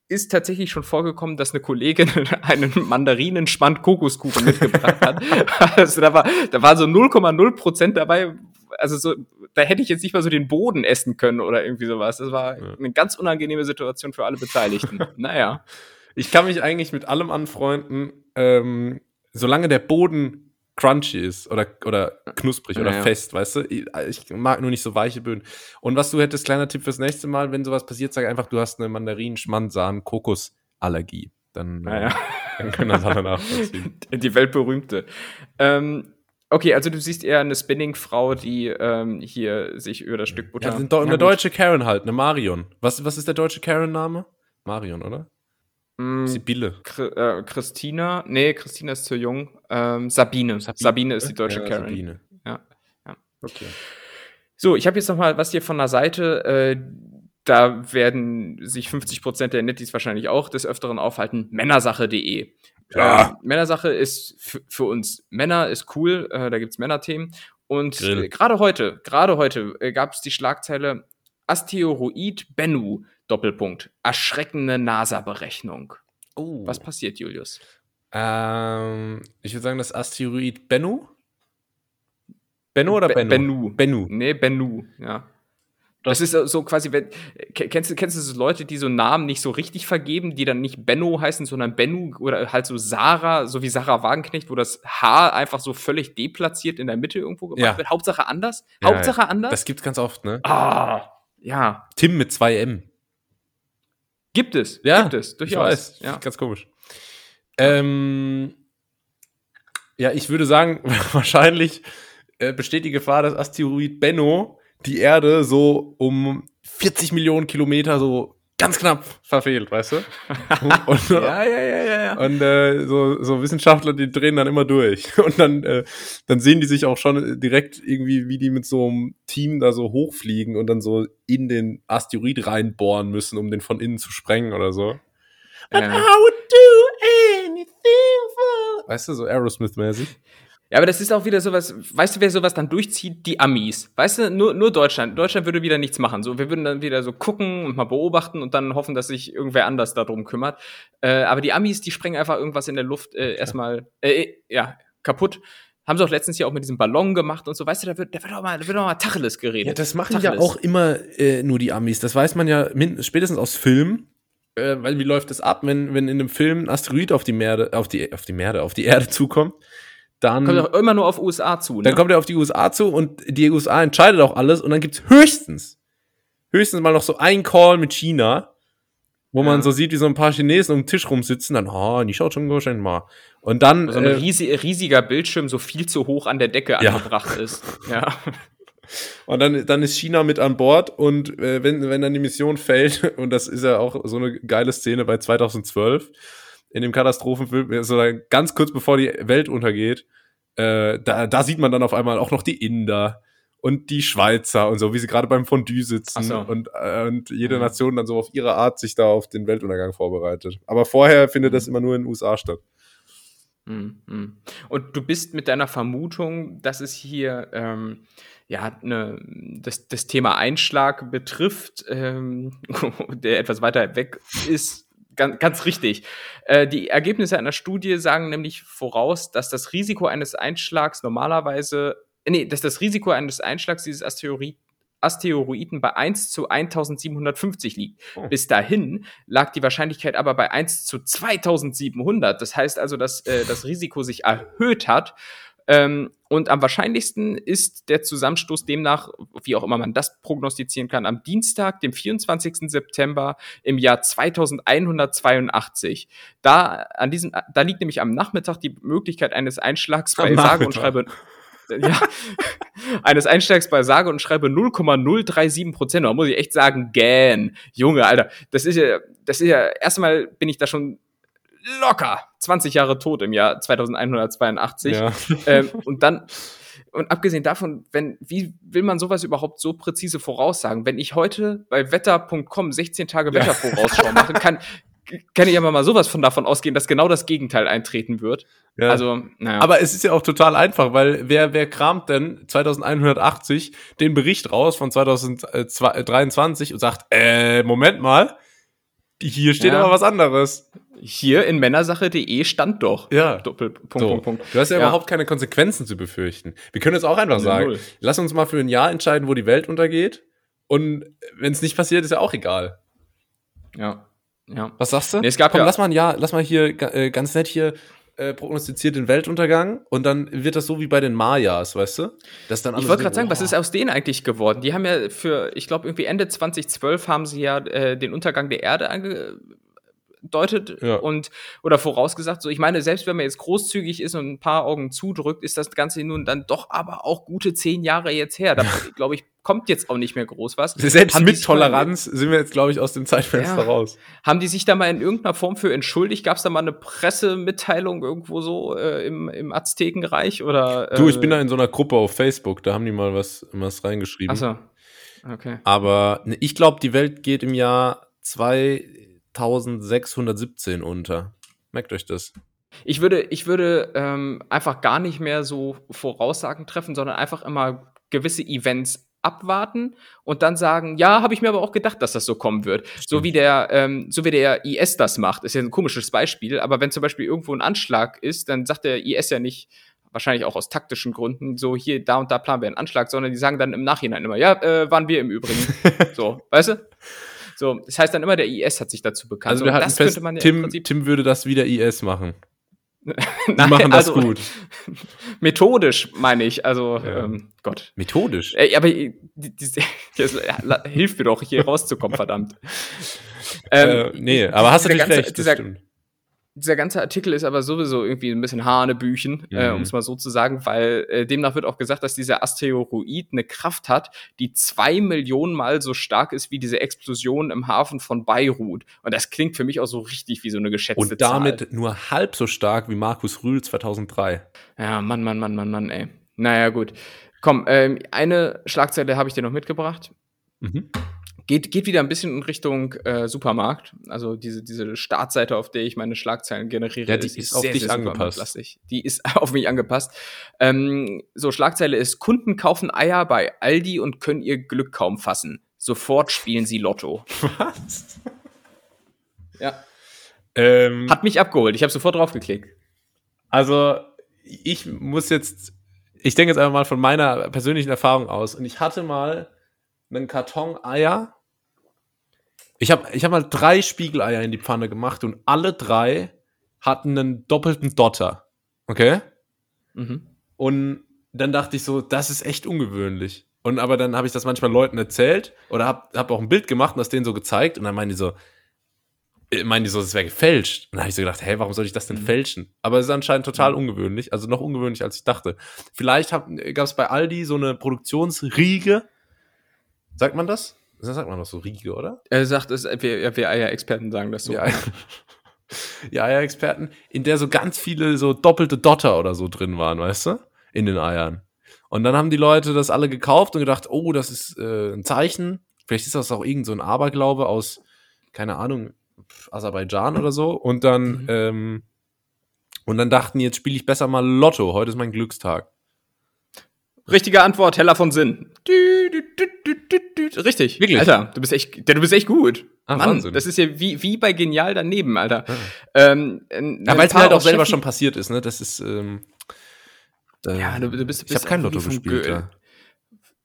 ist tatsächlich schon vorgekommen, dass eine Kollegin einen Mandarinen-Spand-Kokoskuchen mitgebracht hat. Also da war, da war so 0,0 Prozent dabei. Also so, da hätte ich jetzt nicht mal so den Boden essen können oder irgendwie sowas. Das war Ja. eine ganz unangenehme Situation für alle Beteiligten. naja. ich kann mich eigentlich mit allem anfreunden, ähm, solange der Boden crunchy ist oder, oder knusprig oder fest, weißt du? Ich mag nur nicht so weiche Böden. Und was du hättest, kleiner Tipp fürs nächste Mal, wenn sowas passiert, sag einfach, du hast eine Mandarinen, Schmanzahn, Kokosallergie. Dann, naja. dann können wir das alle nachvollziehen. Die weltberühmte. Ähm, okay, also du siehst eher eine Spinning-Frau, die ähm, hier sich über das Stück Butter. Ja, eine, eine deutsche Karen halt, eine Marion. Was, was ist der deutsche Karen-Name? Marion, oder? Mm, Sibylle. äh, Christina, nee, Christina ist zu jung. Ähm, Sabine. Sabine. Sabine. ist die deutsche ja, Karen. Sabine. Ja, ja. Okay. So, ich habe jetzt noch mal was hier von der Seite. Äh, da werden sich 50 Prozent der Nettis wahrscheinlich auch des Öfteren aufhalten. Männersache.de. Ja. Äh, Männersache ist für uns Männer ist cool. Äh, da gibt's Männerthemen. Und äh, gerade heute, gerade heute äh, gab es die Schlagzeile Asteroid Bennu Doppelpunkt. Erschreckende NASA-Berechnung. Oh. Was passiert, Julius? Ähm, ich würde sagen, das Asteroid Bennu. Bennu oder Be Bennu? Bennu. Bennu. Nee, Bennu, ja. Das, ist so quasi, wenn, kennst du, kennst du so Leute, die so Namen nicht so richtig vergeben, die dann nicht Benno heißen, sondern Bennu oder halt so Sarah, so wie Sarah Wagenknecht, wo das H einfach so völlig deplatziert in der Mitte irgendwo gemacht Ja. wird. Hauptsache anders. Ja, Hauptsache anders. Das gibt's ganz oft, ne? ah, ja. Tim mit zwei M. Gibt es. Ja, gibt es. Ich Durchaus. weiß. Ja. Ganz komisch. Ähm, ja, ich würde sagen, wahrscheinlich äh, besteht die Gefahr, dass Asteroid Benno die Erde so um 40 Millionen Kilometer so ganz knapp verfehlt, weißt du? Und, ja, ja, ja, ja, ja. und äh, so, so Wissenschaftler, die drehen dann immer durch. Und dann, äh, dann sehen die sich auch schon direkt irgendwie, wie die mit so einem Team da so hochfliegen und dann so in den Asteroid reinbohren müssen, um den von innen zu sprengen oder so. Ja. would do anything for. Weißt du, so Aerosmith-mäßig. Ja, aber das ist auch wieder sowas, weißt du, wer sowas dann durchzieht? Die Amis. Weißt du, nur, nur Deutschland. Deutschland würde wieder nichts machen. So, wir würden dann wieder so gucken und mal beobachten und dann hoffen, dass sich irgendwer anders darum kümmert. Äh, aber die Amis, die sprengen einfach irgendwas in der Luft äh, erstmal, äh, ja, kaputt. Haben sie auch letztens ja auch mit diesem Ballon gemacht und so. Weißt du, da wird, da wird auch mal, da wird auch mal Tacheles geredet. Ja, das machen Tacheles. ja auch immer äh, nur die Amis. Das weiß man ja spätestens aus Filmen. Äh, weil wie läuft das ab, wenn, wenn in einem Film ein Asteroid auf die Merde, auf die, auf die Merde, auf die Erde zukommt? Dann, Kommt auch immer nur auf USA zu, ne? dann kommt er auf die USA zu und die USA entscheidet auch alles und dann gibt's höchstens, höchstens mal noch so ein Call mit China, wo man Ja. so sieht, wie so ein paar Chinesen um den Tisch rumsitzen, dann, oh, die schaut schon wahrscheinlich mal. Und dann, so ein äh, riesi- riesiger Bildschirm so viel zu hoch an der Decke Ja. angebracht ist. Ja. Und dann, dann ist China mit an Bord und äh, wenn, wenn dann die Mission fällt, und das ist ja auch so eine geile Szene bei 2012, in dem Katastrophenfilm, so dann ganz kurz bevor die Welt untergeht, äh, da, da sieht man dann auf einmal auch noch die Inder und die Schweizer und so, wie sie gerade beim Fondue sitzen so. und, äh, und jede Mhm. Nation dann so auf ihre Art sich da auf den Weltuntergang vorbereitet. Aber vorher findet das immer nur in den USA statt. Mm. Und du bist mit deiner Vermutung, dass es hier ähm, ja ne, das, das Thema Einschlag betrifft, ähm, der etwas weiter weg ist, ganz, ganz richtig. Äh, die Ergebnisse einer Studie sagen nämlich voraus, dass das Risiko eines Einschlags normalerweise, nee, dass das Risiko eines Einschlags dieses Asteroid Asteroiden bei 1 zu 1750 liegt. Oh. Bis dahin lag die Wahrscheinlichkeit aber bei 1 zu 2700. Das heißt also, dass äh, das Risiko sich erhöht hat. Ähm, und am wahrscheinlichsten ist der Zusammenstoß demnach, wie auch immer man das prognostizieren kann, am Dienstag, dem 24. September im Jahr 2182. Da, an diesem, da liegt nämlich am Nachmittag die Möglichkeit eines Einschlags Am bei sage und schreibe ja, eines Einsteigs bei sage und schreibe 0,037 Prozent. Da muss ich echt sagen, gähn. Junge, Alter, das ist ja, das ist ja, erstmal bin ich da schon locker 20 Jahre tot im Jahr 2182. Ja. Ähm, und dann, und abgesehen davon, wenn, wie will man sowas überhaupt so präzise voraussagen? Wenn ich heute bei wetter.com 16 Tage Ja. Wettervorausschau mache, kann, kann ich aber mal sowas von davon ausgehen, dass genau das Gegenteil eintreten wird. Ja. Also, naja. Aber es ist ja auch total einfach, weil wer, wer kramt denn 2180 den Bericht raus von 2023 und sagt, äh, Moment mal, hier steht Ja. aber was anderes. hier in männersache.de stand doch. Ja. Doppel, Punkt, So. Punkt, Punkt. Du hast ja, Ja. überhaupt keine Konsequenzen zu befürchten. Wir können jetzt auch einfach sagen, null. lass uns mal für ein Jahr entscheiden, wo die Welt untergeht. Und wenn es nicht passiert, ist ja auch egal. Ja. Ja. Was sagst du? Nee, es gab Komm, ja- lass mal ein Jahr, lass mal hier äh, ganz nett hier äh, prognostiziert den Weltuntergang und dann wird das so wie bei den Mayas, weißt du? Das dann ich wollte gerade sagen, was ist aus denen eigentlich geworden? Die haben ja für, ich glaube, irgendwie Ende 2012 haben sie ja äh, den Untergang der Erde ange deutet ja. und oder vorausgesagt, so ich meine, selbst wenn man jetzt großzügig ist und ein paar Augen zudrückt, ist das Ganze nun dann doch aber auch gute zehn Jahre jetzt her. Da glaube ich, kommt jetzt auch nicht mehr groß was. Selbst Haben mit Toleranz sind wir jetzt, glaube ich, aus dem Zeitfenster ja. raus. Haben die sich da mal in irgendeiner Form für entschuldigt? Gab es da mal eine Pressemitteilung irgendwo so äh, im, im Aztekenreich? Oder, äh, du, ich bin da in so einer Gruppe auf Facebook, da haben die mal was, was reingeschrieben. Ach so. Okay. Aber ne, ich glaube, die Welt geht im Jahr zwei 1617 unter. Merkt euch das. Ich würde, ich würde ähm, einfach gar nicht mehr so Voraussagen treffen, sondern einfach immer gewisse Events abwarten und dann sagen, ja, habe ich mir aber auch gedacht, dass das so kommen wird. Stimmt. So wie der, ähm, so wie der IS das macht, ist ja ein komisches Beispiel, aber wenn zum Beispiel irgendwo ein Anschlag ist, dann sagt der IS ja nicht, wahrscheinlich auch aus taktischen Gründen, so hier, da und da planen wir einen Anschlag, sondern die sagen dann im Nachhinein immer, ja, äh, waren wir im Übrigen. so, weißt du? So, das heißt dann immer, der IS hat sich dazu bekannt. Also wir hatten das fest, ja Tim, Tim würde das wie der IS machen. Die machen das also, gut. Methodisch, meine ich. Also, ja. ähm, Gott. Methodisch? Äh, aber die, die, die, hilf mir doch, hier rauszukommen, verdammt. Ähm, äh, nee, aber hast du natürlich ganze, recht, dieser, stimmt dieser ganze Artikel ist aber sowieso irgendwie ein bisschen Hanebüchen, äh, mhm. äh, um es mal so zu sagen, weil äh, demnach wird auch gesagt, dass dieser Asteroid eine Kraft hat, die zwei Millionen Mal so stark ist wie diese Explosion im Hafen von Beirut. Und das klingt für mich auch so richtig wie so eine geschätzte Und damit Zahl. nur halb so stark wie Markus Rühl 2003. Ja, Mann, Mann, Mann, Mann, Mann, ey. Naja, gut. Komm, ähm, eine Schlagzeile habe ich dir noch mitgebracht. Mhm. Geht, geht wieder ein bisschen in Richtung äh, Supermarkt. Also diese, diese Startseite, auf der ich meine Schlagzeilen generiere, ja, die ist, ist auf sehr, dich sehr angepasst. Die ist auf mich angepasst. Ähm, so, Schlagzeile ist, Kunden kaufen Eier bei Aldi und können ihr Glück kaum fassen. Sofort spielen sie Lotto. Was? Ja. Ähm, Hat mich abgeholt. Ich habe sofort draufgeklickt. Also, ich muss jetzt, ich denke jetzt einfach mal von meiner persönlichen Erfahrung aus. Und ich hatte mal einen Karton Eier ich habe ich hab mal drei Spiegeleier in die Pfanne gemacht und alle drei hatten einen doppelten Dotter. Okay? Mhm. Und dann dachte ich so, das ist echt ungewöhnlich. Und aber dann habe ich das manchmal Leuten erzählt oder habe hab auch ein Bild gemacht und das denen so gezeigt und dann meinen die so, äh, meinen die so, das wäre gefälscht. Und dann habe ich so gedacht, hey, warum soll ich das denn mhm. fälschen? Aber es ist anscheinend total ungewöhnlich, also noch ungewöhnlicher als ich dachte. Vielleicht gab es bei Aldi so eine Produktionsriege. Sagt man das? Das sagt man doch so Riege, oder? Er sagt es, wir, wir Eier-Experten sagen das so. Ja, ja Eier-Experten, in der so ganz viele so doppelte Dotter oder so drin waren, weißt du? In den Eiern. Und dann haben die Leute das alle gekauft und gedacht, oh, das ist äh, ein Zeichen. Vielleicht ist das auch irgend so ein Aberglaube aus, keine Ahnung, Aserbaidschan oder so. Und dann, mhm. ähm, und dann dachten, jetzt spiele ich besser mal Lotto. Heute ist mein Glückstag. Richtige Antwort, Heller von Sinn. Du, du, du, Richtig. Wirklich? Alter, du bist echt, ja, du bist echt gut. Ah, Mann, Wahnsinn. das ist ja wie, wie bei Genial daneben, Alter. Ah. Ähm, ja, weil es mir halt auch selber schon passiert ist, ne? Das ist, ähm, äh, ja, du, du bist, bist Ich habe kein Lotto gespielt, ja.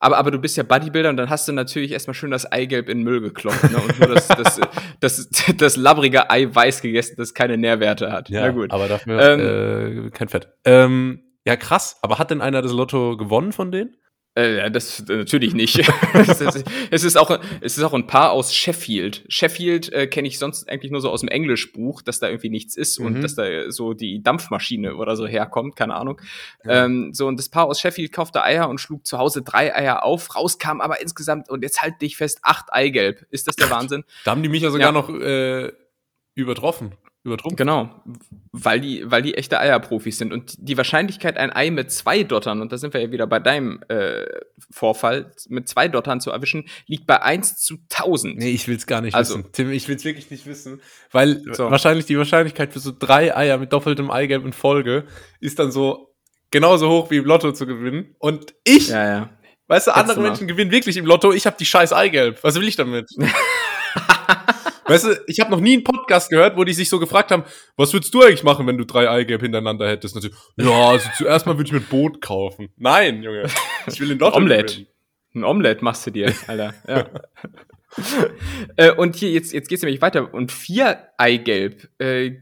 Aber, aber du bist ja Bodybuilder und dann hast du natürlich erstmal schön das Eigelb in den Müll geklopft ne? und nur das, das, das, das, das labbrige Eiweiß gegessen, das keine Nährwerte hat. Ja, Na gut. aber dafür ähm, äh, kein Fett. Ähm, ja, krass. Aber hat denn einer das Lotto gewonnen von denen? Äh, das natürlich nicht. es, ist, es, ist auch, es ist auch ein Paar aus Sheffield. Sheffield äh, kenne ich sonst eigentlich nur so aus dem Englischbuch, dass da irgendwie nichts ist mhm. und dass da so die Dampfmaschine oder so herkommt, keine Ahnung. Ja. Ähm, so, und das Paar aus Sheffield kaufte Eier und schlug zu Hause drei Eier auf. Raus kam aber insgesamt, und jetzt halt dich fest, acht Eigelb. Ist das der Wahnsinn? Da haben die mich ja sogar ja. noch äh, übertroffen übertrumpft. Genau, weil die, weil die echte Eierprofis sind. Und die Wahrscheinlichkeit, ein Ei mit zwei Dottern, und da sind wir ja wieder bei deinem äh, Vorfall, mit zwei Dottern zu erwischen, liegt bei 1 zu 1000. Nee, ich will's gar nicht also, wissen. Tim, ich will's wirklich nicht wissen. Weil so. wahrscheinlich die Wahrscheinlichkeit für so drei Eier mit doppeltem Eigelb in Folge ist dann so genauso hoch wie im Lotto zu gewinnen. Und ich, ja, ja. weißt du, andere Menschen gewinnen wirklich im Lotto, ich habe die scheiß Eigelb. Was will ich damit? Weißt du, ich habe noch nie einen Podcast gehört, wo die sich so gefragt haben, was würdest du eigentlich machen, wenn du drei Eigelb hintereinander hättest? Natürlich, ja, also zuerst mal würde ich mir ein Boot kaufen. Nein, Junge, ich will den Lotto Omelette. Ein Omelette machst du dir, Alter. Ja. äh, und hier, jetzt, jetzt geht's nämlich weiter. Und vier Eigelb äh,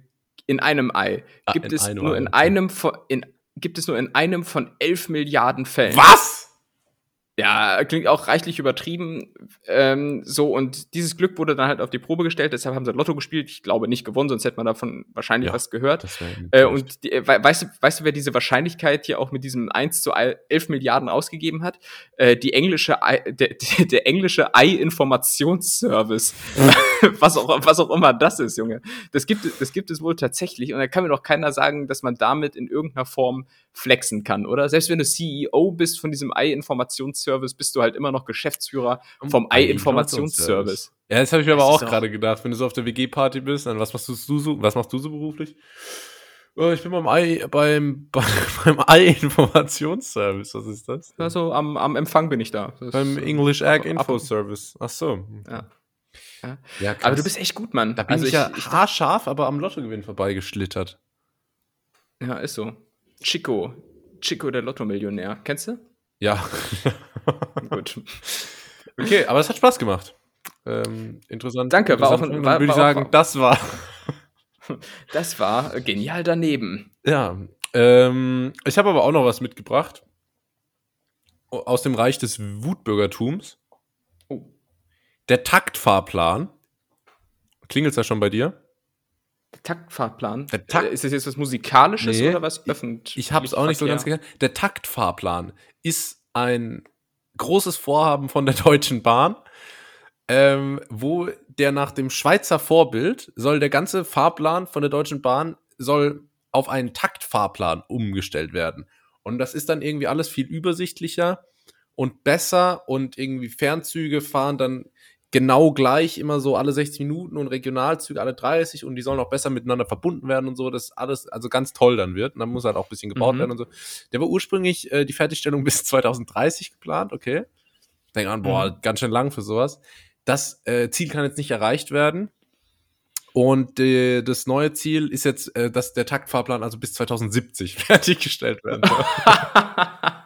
in einem Ei Ah, gibt in es nur Ei, in einem von, in, gibt es nur in einem von elf Milliarden Fällen. Was? Ja, klingt auch reichlich übertrieben. Ähm, so, und dieses Glück wurde dann halt auf die Probe gestellt, deshalb haben sie Lotto gespielt. Ich glaube nicht gewonnen, sonst hätte man davon wahrscheinlich Ja, was gehört. Äh, und die, äh, we- weißt, du, weißt du, wer diese Wahrscheinlichkeit hier auch mit diesem 1 zu 11 Milliarden ausgegeben hat? Äh, die englische Ei, der, der, der englische Ei-Informationsservice. was, auch, was auch immer das ist, Junge. Das gibt, es- das gibt es wohl tatsächlich. Und da kann mir doch keiner sagen, dass man damit in irgendeiner Form flexen kann, oder? Selbst wenn du CEO bist von diesem Ei-Informationsservice, bist du halt immer noch Geschäftsführer vom Ei-Informationsservice. Ja, das habe ich mir aber auch gerade gedacht. Wenn du so auf der WG-Party bist, dann was machst du so, was machst du so beruflich? Oh, ich bin beim Ei, beim, beim Ei-Informationsservice. Was ist das? Also am, am Empfang bin ich da. Das Beim äh, English Egg Info Service. Ach so. Ja. Ja. Aber du bist echt gut, Mann. da bin also ich ja haarscharf, aber am Lottogewinn vorbeigeschlittert. Ja, ist so. Chico. Chico, der Lotto-Millionär. Kennst du? Ja. Gut. okay, aber es hat Spaß gemacht. Ähm, interessant. Danke, war auch ein- interessant. war- würde ich war sagen, das war. Das war genial daneben. Ja. Ähm, ich habe aber auch noch was mitgebracht. Aus dem Reich des Wutbürgertums. Der Taktfahrplan. Klingelt's da schon bei dir? Der Taktfahrplan. Der Takt- Äh, ist das jetzt was Musikalisches Nee, oder was öffentlich? Ich habe es auch nicht so ganz geklärt. Der Taktfahrplan ist ein großes Vorhaben von der Deutschen Bahn, ähm, wo der nach dem Schweizer Vorbild soll der ganze Fahrplan von der Deutschen Bahn soll auf einen Taktfahrplan umgestellt werden. Und das ist dann irgendwie alles viel übersichtlicher und besser und irgendwie Fernzüge fahren dann genau gleich immer so alle 60 Minuten und Regionalzüge alle 30 und die sollen auch besser miteinander verbunden werden und so, dass alles also ganz toll dann wird. Und dann muss halt auch ein bisschen gebaut Mhm. werden und so. Der war ursprünglich äh, die Fertigstellung bis 2030 geplant, okay. Denk an, boah, Mhm. ganz schön lang für sowas. Das äh, Ziel kann jetzt nicht erreicht werden. Und äh, das neue Ziel ist jetzt, äh, dass der Taktfahrplan also bis 2070 fertiggestellt werden soll.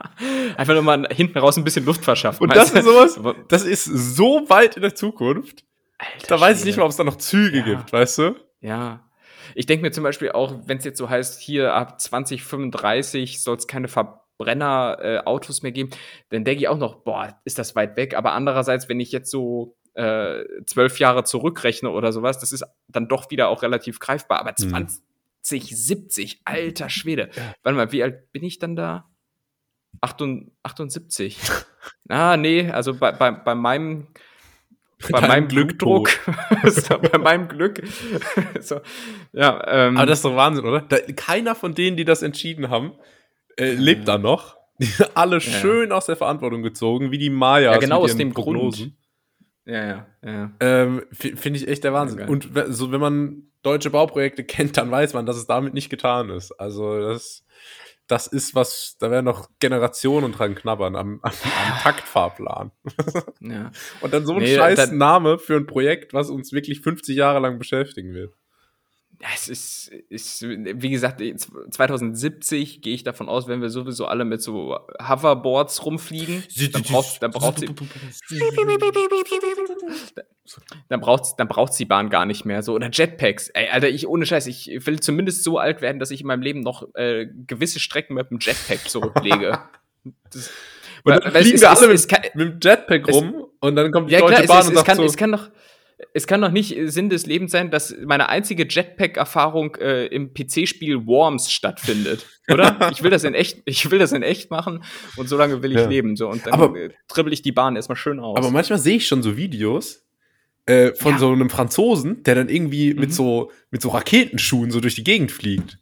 Einfach nur mal hinten raus ein bisschen Luft verschaffen. Und das ist sowas, das ist so weit in der Zukunft. Alter Da weiß ich nicht mal, ob es da noch Züge Ja. gibt, weißt du? Ja. Ich denke mir zum Beispiel auch, wenn es jetzt so heißt, hier ab 2035 soll es keine Verbrenner-Autos mehr geben, dann denke ich auch noch, boah, ist das weit weg. Aber andererseits, wenn ich jetzt so äh, zwölf Jahre zurückrechne oder sowas, das ist dann doch wieder auch relativ greifbar. Aber Mhm. 2070, alter Schwede. Warte mal, wie alt bin ich dann da? 78. 78. ah, nee, also bei, bei, bei meinem bei meinem Glück Blutdruck, so, bei meinem Glück, so, ja, ähm, Aber das ist doch Wahnsinn, oder? Da, keiner von denen, die das entschieden haben, äh, lebt da noch. Die sind alle schön aus der Verantwortung gezogen, wie die Mayas. Ja, genau aus dem Prognosen. ja, ja, ja. Ähm, Finde ich echt der Wahnsinn. geil. Und so, wenn man deutsche Bauprojekte kennt, dann weiß man, dass es damit nicht getan ist. Also das, das ist was, da werden noch Generationen dran knabbern am, am, am Taktfahrplan. ja. Und dann so ein Nee, scheiß Name für ein Projekt, was uns wirklich 50 Jahre lang beschäftigen wird. Es ist, ist, wie gesagt, 2070 gehe ich davon aus, wenn wir sowieso alle mit so Hoverboards rumfliegen, dann braucht, dann braucht sie, dann braucht, dann braucht die Bahn gar nicht mehr so oder Jetpacks. Ey, Alter, ich ohne Scheiß, ich will zumindest so alt werden, dass ich in meinem Leben noch äh, gewisse Strecken mit dem Jetpack zurücklege. Das, Und dann weil es fliegen wir es- alle es mit, mit dem Jetpack es- rum und dann kommt die ja, Deutsche klar, es, Bahn es, und es, sagt kann, so, es kann doch. Es kann doch nicht Sinn des Lebens sein, dass meine einzige Jetpack-Erfahrung äh, im PC-Spiel Worms stattfindet, oder? ich will das in echt, ich will das in echt machen und so lange will ich Ja. leben so und dann Aber- äh, dribbel ich die Bahn erstmal schön aus. Aber manchmal sehe ich schon so Videos äh, von Ja. so einem Franzosen, der dann irgendwie Mhm. mit so mit so Raketenschuhen so durch die Gegend fliegt.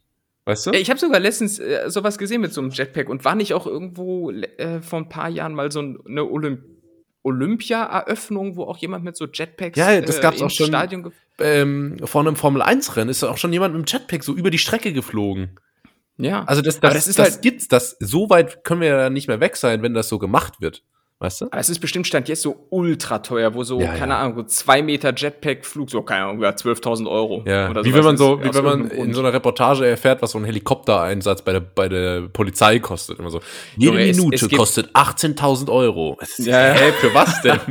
Weißt du? Ey, Ich habe sogar letztens äh, sowas gesehen mit so einem Jetpack und war nicht auch irgendwo äh, vor ein paar Jahren mal so ein- eine Olymp Olympia-Eröffnung, wo auch jemand mit so Jetpacks Ja, das gab's auch ins schon. Stadion ähm, vor einem Formel-1-Rennen ist auch schon jemand mit dem Jetpack so über die Strecke geflogen. Ja. Also das, das, das ist das halt- gibt's, das, so weit können wir ja nicht mehr weg sein, wenn das so gemacht wird. Weißt du? Aber es ist bestimmt Stand jetzt so ultra teuer, wo so, Ja, keine ja. Ahnung, so zwei Meter Jetpack-Flug, so, keine Ahnung, ja, 12.000 Euro. Ja, oder wie wenn man so, wie wenn man in Grund. so einer Reportage erfährt, was so ein Helikoptereinsatz bei der, bei der Polizei kostet. Immer so, jede Junge, es- Minute es gibt- kostet 18.000 Euro. Ja, ja. Hä, für was denn?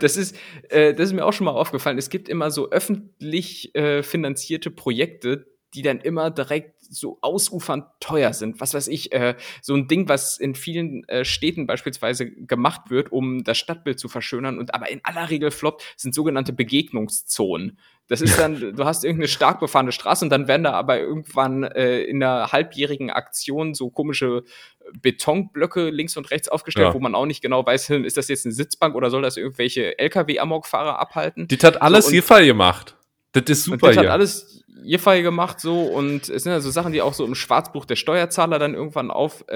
Das ist, äh, das ist mir auch schon mal aufgefallen. Es gibt immer so öffentlich äh, finanzierte Projekte, die dann immer direkt so ausufernd teuer sind. Was weiß ich, äh, so ein Ding, was in vielen äh, Städten beispielsweise gemacht wird, um das Stadtbild zu verschönern und aber in aller Regel floppt, sind sogenannte Begegnungszonen. Das ist dann, du hast irgendeine stark befahrene Straße und dann werden da aber irgendwann äh, in einer halbjährigen Aktion so komische Betonblöcke links und rechts aufgestellt, ja. wo man auch nicht genau weiß, hm, ist das jetzt eine Sitzbank oder soll das irgendwelche LKW-Amokfahrer abhalten? Das hat alles so, hier Fall gemacht. Das ist super. Das hat alles Fall gemacht so und es sind ja so Sachen, die auch so im Schwarzbuch der Steuerzahler dann irgendwann auftauchen.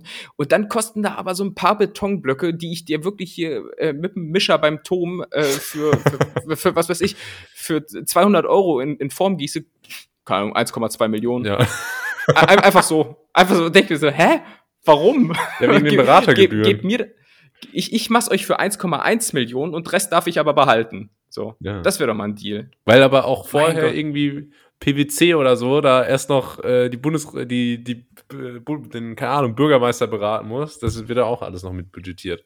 Äh, äh, und dann kosten da aber so ein paar Betonblöcke, die ich dir wirklich hier äh, mit dem Mischer beim Tom äh, für, für, für, was weiß ich, für 200 Euro in, in Form gieße. Keine Ahnung, 1,2 Millionen. Ja. Einfach so. Einfach so, denk mir so, hä? Warum? Ja, wegen den Beratergebühren. Ge, ge, gebt mir, ich, ich mach's euch für 1,1 Millionen und Rest darf ich aber behalten. So, ja. das wäre doch mal ein Deal. Weil aber auch vorher irgendwie PwC oder so da erst noch äh, die Bundes die die äh, den keine Ahnung Bürgermeister beraten muss, das wird ja auch alles noch mit budgetiert.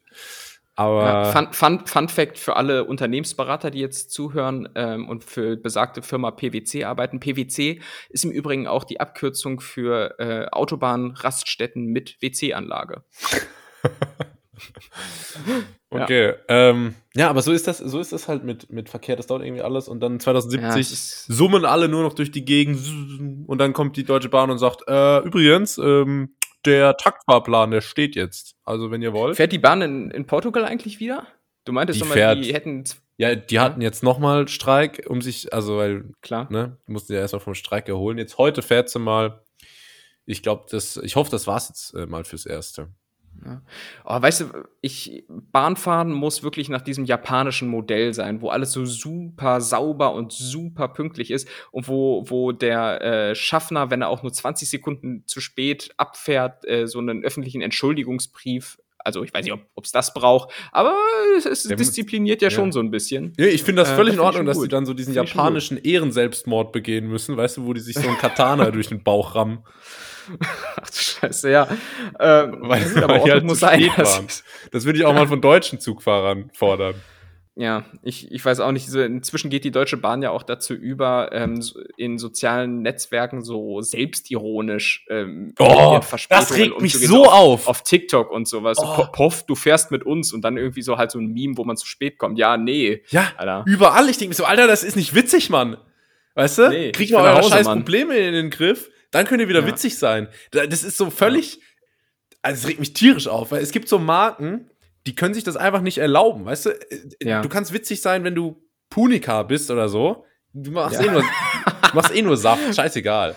Aber ja, Fun, Fun, Fun Fact für alle Unternehmensberater, die jetzt zuhören ähm, und für besagte Firma PwC arbeiten. PwC ist im Übrigen auch die Abkürzung für äh, Autobahnraststätten mit WC-Anlage. okay. Ja. Ähm, ja, aber so ist das, so ist das halt mit, mit Verkehr. Das dauert irgendwie alles und dann 2070 ja, summen alle nur noch durch die Gegend und dann kommt die Deutsche Bahn und sagt, äh, übrigens, ähm, der Taktfahrplan, der steht jetzt. Also wenn ihr wollt. Fährt die Bahn in, in Portugal eigentlich wieder? Du meintest die doch mal, fährt, die hätten. Ja, die hatten jetzt nochmal Streik, um sich, also weil, klar, ne, mussten ja erstmal vom Streik erholen. Jetzt heute fährt sie mal. Ich glaube, das, ich hoffe, das war's jetzt äh, mal fürs Erste. Ja. Oh, weißt du, ich, Bahnfahren muss wirklich nach diesem japanischen Modell sein, wo alles so super sauber und super pünktlich ist und wo, wo der äh, Schaffner, wenn er auch nur 20 Sekunden zu spät abfährt, äh, so einen öffentlichen Entschuldigungsbrief also ich weiß nicht, ob es das braucht, aber es, es diszipliniert ja, ja, schon so ein bisschen. Ja, ich finde das äh, völlig äh, das in Ordnung, dass die dann so diesen japanischen Ehrenselbstmord begehen müssen, weißt du, wo die sich so ein Katana durch den Bauch rammen. Ach du Scheiße, ja. Ähm, weil, das aber weil halt muss sein. Waren. Das würde ich auch mal von deutschen Zugfahrern fordern. Ja, ich, ich weiß auch nicht, so, inzwischen geht die Deutsche Bahn ja auch dazu über, ähm, in sozialen Netzwerken so selbstironisch ähm, oh, das regt mich so auf. Auf TikTok und sowas. Oh. So, Poff, du fährst mit uns und dann irgendwie so halt so ein Meme, wo man zu spät kommt. Ja, nee. Ja, Alter. überall. Ich denke mir so, Alter, das ist nicht witzig, Mann. Weißt du? Nee, Krieg mal eure scheiß Probleme in den Griff. Dann könnt ihr wieder ja. witzig sein. Das ist so völlig, also es regt mich tierisch auf, weil es gibt so Marken, die können sich das einfach nicht erlauben, weißt du? Äh, ja. Du kannst witzig sein, wenn du Punika bist oder so. Du machst, ja. eh, nur, machst eh nur Saft, scheißegal.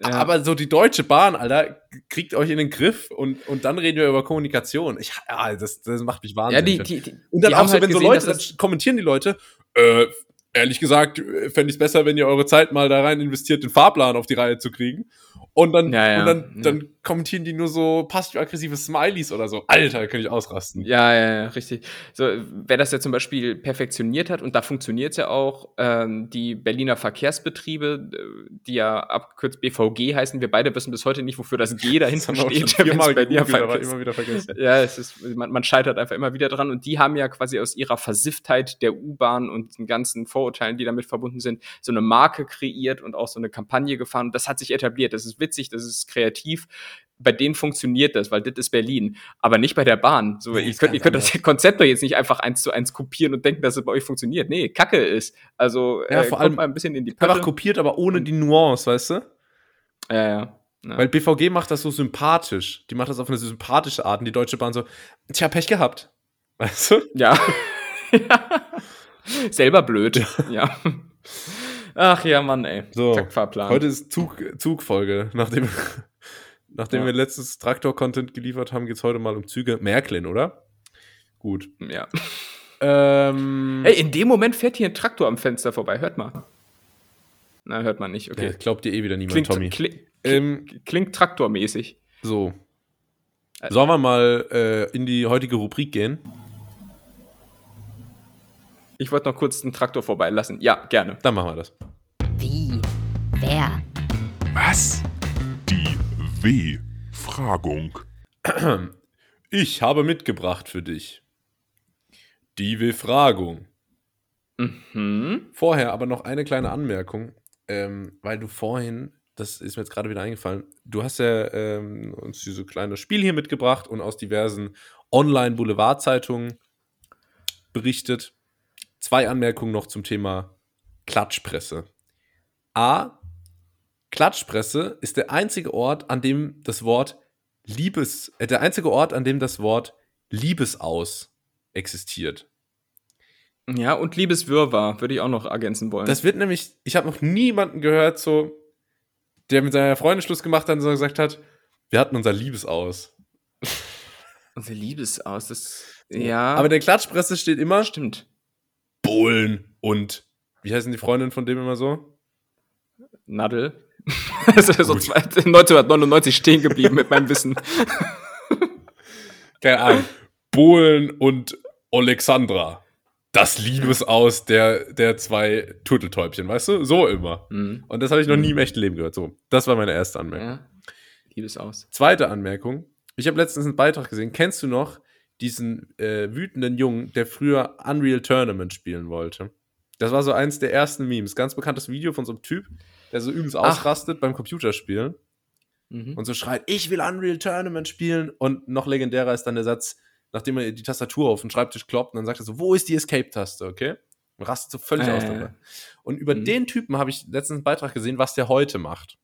Ja. Aber so die Deutsche Bahn, Alter, kriegt euch in den Griff und, und dann reden wir über Kommunikation. Ich, ja, das, das macht mich wahnsinnig. Ja, die, die, die, und dann auch so, halt wenn gesehen, so Leute, dann kommentieren die Leute, äh, ehrlich gesagt, äh, fände ich es besser, wenn ihr eure Zeit mal da rein investiert, den Fahrplan auf die Reihe zu kriegen. Und dann, ja, ja. Und dann, dann kommentieren die nur so passiv-aggressive Smileys oder so. Alter, könnte ich ausrasten. Ja, ja, ja, richtig. So, wer das ja zum Beispiel perfektioniert hat, und da funktioniert es ja auch, ähm, die Berliner Verkehrsbetriebe, die ja abkürzt BVG heißen, wir beide wissen bis heute nicht, wofür das G dahinter steht. Viermal Berliner immer wieder vergessen. Ja, es ist, man, man scheitert einfach immer wieder dran. Und die haben ja quasi aus ihrer Versifftheit der U-Bahn und den ganzen Vorurteilen, die damit verbunden sind, so eine Marke kreiert und auch so eine Kampagne gefahren. Und das hat sich etabliert. Das ist witzig, das ist kreativ. Bei denen funktioniert das, weil das ist Berlin, aber nicht bei der Bahn. So, nee, ihr könnt, ihr könnt das Konzept doch jetzt nicht einfach eins zu eins kopieren und denken, dass es bei euch funktioniert. Nee, Kacke ist. Also ja, äh, vor allem mal ein bisschen in die Pötte. Einfach kopiert, aber ohne die Nuance, weißt du? Ja, ja. Ja. Weil BVG macht das so sympathisch. Die macht das auf eine sympathische Art und die Deutsche Bahn so, tja, Pech gehabt. Weißt du? Ja. ja. Selber blöd. ja. Ach ja, Mann, ey. So, heute ist Zug, Zugfolge. Nachdem, nachdem ja. wir letztes Traktor-Content geliefert haben, geht es heute mal um Züge. Märklin, oder? Gut. Ja. Ähm, ey, in dem Moment fährt hier ein Traktor am Fenster vorbei. Hört mal. Na, hört man nicht. Okay. Ja, glaubt dir eh wieder niemand, klingt, Tommy. Kling, ähm, klingt traktormäßig. So. Sollen wir mal äh, in die heutige Rubrik gehen? Ich wollte noch kurz den Traktor vorbeilassen. Ja, gerne. Dann machen wir das. Wie? Wer? Was? Die W-Fragung. Ich habe mitgebracht für dich. Die Befragung. Mhm. Vorher aber noch eine kleine Anmerkung, ähm, weil du vorhin, das ist mir jetzt gerade wieder eingefallen, du hast ja ähm, uns dieses kleine Spiel hier mitgebracht und aus diversen Online-Boulevardzeitungen berichtet. Zwei Anmerkungen noch zum Thema Klatschpresse. A. Klatschpresse ist der einzige Ort, an dem das Wort Liebes, äh, der einzige Ort, an dem das Wort Liebesaus existiert. Ja, und Liebeswirrwarr würde ich auch noch ergänzen wollen. Das wird nämlich, ich habe noch niemanden gehört, so, der mit seiner Freundin Schluss gemacht hat und so gesagt hat, wir hatten unser Liebesaus. Unser Liebesaus, das. Ja. Aber in der Klatschpresse steht immer stimmt. Bohlen und, wie heißen die Freundinnen von dem immer so? Nadel. Das ist so Gut. zwei- 1999 stehen geblieben mit meinem Wissen. Keine Ahnung. Bohlen und Alexandra. Das Liebesaus der, der zwei Turteltäubchen, weißt du? So immer. Mhm. Und das habe ich noch nie im echten Leben gehört. So, das war meine erste Anmerkung. Ja. Liebesaus. Zweite Anmerkung. Ich habe letztens einen Beitrag gesehen. Kennst du noch diesen äh, wütenden Jungen, der früher Unreal Tournament spielen wollte? Das war so eins der ersten Memes. Ganz bekanntes Video von so einem Typ, der so übelst Ach. ausrastet beim Computerspielen Mhm. und so schreit, ich will Unreal Tournament spielen. Und noch legendärer ist dann der Satz, nachdem er die Tastatur auf den Schreibtisch kloppt und dann sagt er so, wo ist die Escape-Taste, okay? Und rastet so völlig Äh. aus dabei. Und über Mhm. den Typen habe ich letztens einen Beitrag gesehen, was der heute macht.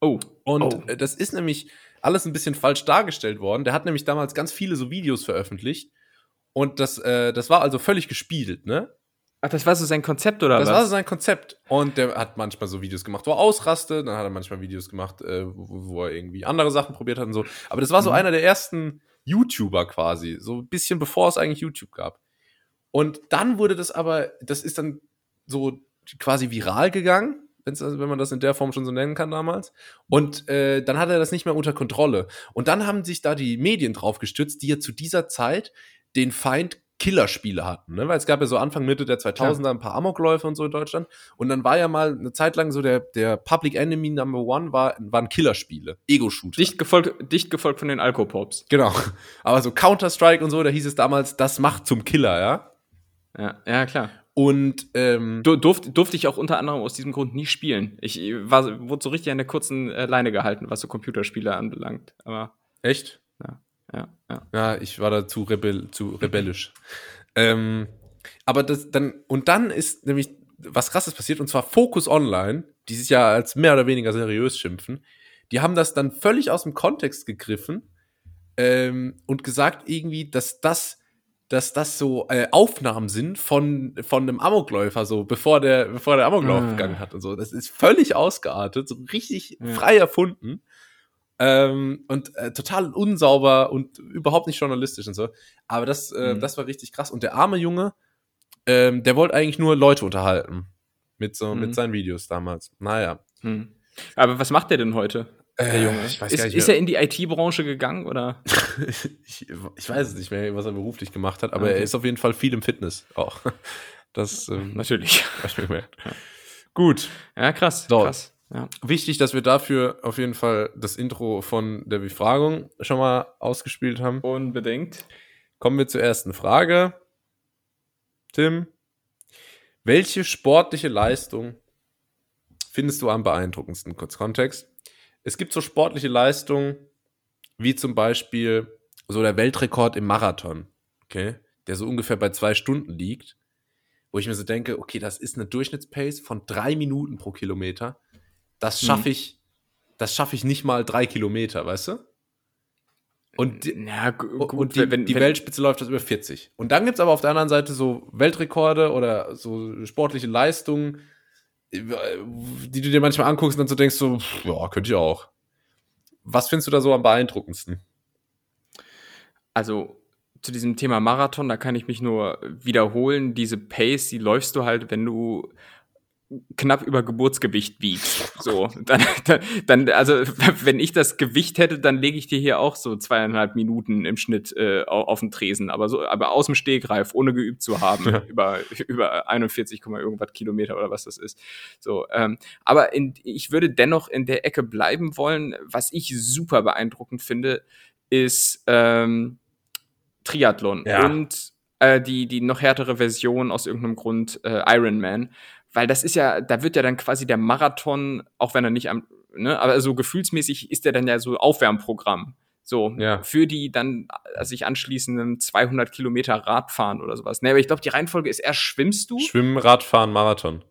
Oh. Und Oh. das ist nämlich alles ein bisschen falsch dargestellt worden. Der hat nämlich damals ganz viele so Videos veröffentlicht. Und das, äh, das war also völlig gespielt, ne? Ach, das war so sein Konzept oder Das was? war so sein Konzept. Und der hat manchmal so Videos gemacht, wo er ausrastet. Dann hat er manchmal Videos gemacht, äh, wo, wo er irgendwie andere Sachen probiert hat und so. Aber das war so Mhm. einer der ersten YouTuber quasi. So ein bisschen bevor es eigentlich YouTube gab. Und dann wurde das aber, das ist dann so quasi viral gegangen, wenn man das in der Form schon so nennen kann damals. Und äh, dann hat er das nicht mehr unter Kontrolle. Und dann haben sich da die Medien drauf gestützt, die ja zu dieser Zeit den Feind Killerspiele hatten, ne? weil es gab ja so Anfang, Mitte der 2000er ein paar Amokläufe und so in Deutschland. Und dann war ja mal eine Zeit lang so der, der Public Enemy Number One war, waren Killerspiele, Ego-Shooter. dicht, gefolgt, dicht gefolgt von den Alkopops. Genau. Aber so Counter-Strike und so, da hieß es damals, das macht zum Killer, ja. Ja, ja klar. Und ähm, Du, durfte, durfte ich auch unter anderem aus diesem Grund nie spielen. Ich war, wurde so richtig an der kurzen äh, Leine gehalten, was so Computerspiele anbelangt. Aber echt? ja, ja. Ja, ich war da zu, rebell, zu rebellisch. ähm, aber das dann, und dann ist nämlich was krasses passiert, und zwar Focus Online, die sich ja als mehr oder weniger seriös schimpfen, die haben das dann völlig aus dem Kontext gegriffen ähm, und gesagt irgendwie, dass das dass das so äh, Aufnahmen sind von, von einem Amokläufer, so bevor der, bevor der Amoklauf Ah. begangen hat und so. Das ist völlig ausgeartet, so richtig Ja. frei erfunden. Ähm, und äh, total unsauber und überhaupt nicht journalistisch und so. Aber das, äh, Mhm. das war richtig krass. Und der arme Junge, ähm, der wollte eigentlich nur Leute unterhalten. Mit, so, Mhm. mit seinen Videos damals. Naja. Hm. Aber was macht der denn heute? Der Äh, Junge. ich weiß ist, gar nicht ist mehr. er in die IT-Branche gegangen oder? ich, ich weiß es nicht mehr, was er beruflich gemacht hat, aber Okay. er ist auf jeden Fall viel im Fitness auch. Das ähm, Natürlich. gemerkt. Gut. Ja, krass. So. krass. Ja. Wichtig, dass wir dafür auf jeden Fall das Intro von der Befragung schon mal ausgespielt haben. Unbedingt. Kommen wir zur ersten Frage. Tim, welche sportliche Leistung findest du am beeindruckendsten? Kurz Kontext. Es gibt so sportliche Leistungen, wie zum Beispiel so der Weltrekord im Marathon, okay, der so ungefähr bei zwei Stunden liegt, wo ich mir so denke, okay, das ist eine Durchschnittspace von drei Minuten pro Kilometer. Das schaffe Mhm. ich, das schaffe ich nicht mal drei Kilometer, weißt du? Und die, Ja, gu- und gut, die, wenn, die wenn, Weltspitze läuft das über 40. Und dann gibt es aber auf der anderen Seite so Weltrekorde oder so sportliche Leistungen, die du dir manchmal anguckst und dann so denkst, so, ja, könnte ich auch. Was findest du da so am beeindruckendsten? Also zu diesem Thema Marathon, da kann ich mich nur wiederholen. Diese Pace, die läufst du halt, wenn du knapp über Geburtsgewicht wiegst. So, dann, dann, also wenn ich das Gewicht hätte, dann lege ich dir hier auch so zweieinhalb Minuten im Schnitt äh, au- auf den Tresen, aber so, aber aus dem Stegreif, ohne geübt zu haben, Ja. über über 41, Komma irgendwas Kilometer oder was das ist. So, ähm, aber in, ich würde dennoch in der Ecke bleiben wollen. Was ich super beeindruckend finde, ist ähm, Triathlon Ja. und äh, die, die noch härtere Version aus irgendeinem Grund äh, Iron Man. Weil das ist ja, da wird ja dann quasi der Marathon, auch wenn er nicht am, ne, aber so gefühlsmäßig ist der dann ja so Aufwärmprogramm. So, Ja. für die dann äh, sich anschließenden 200 Kilometer Radfahren oder sowas. Ne, aber ich glaube, die Reihenfolge ist erst schwimmst du. Schwimmen, Radfahren, Marathon.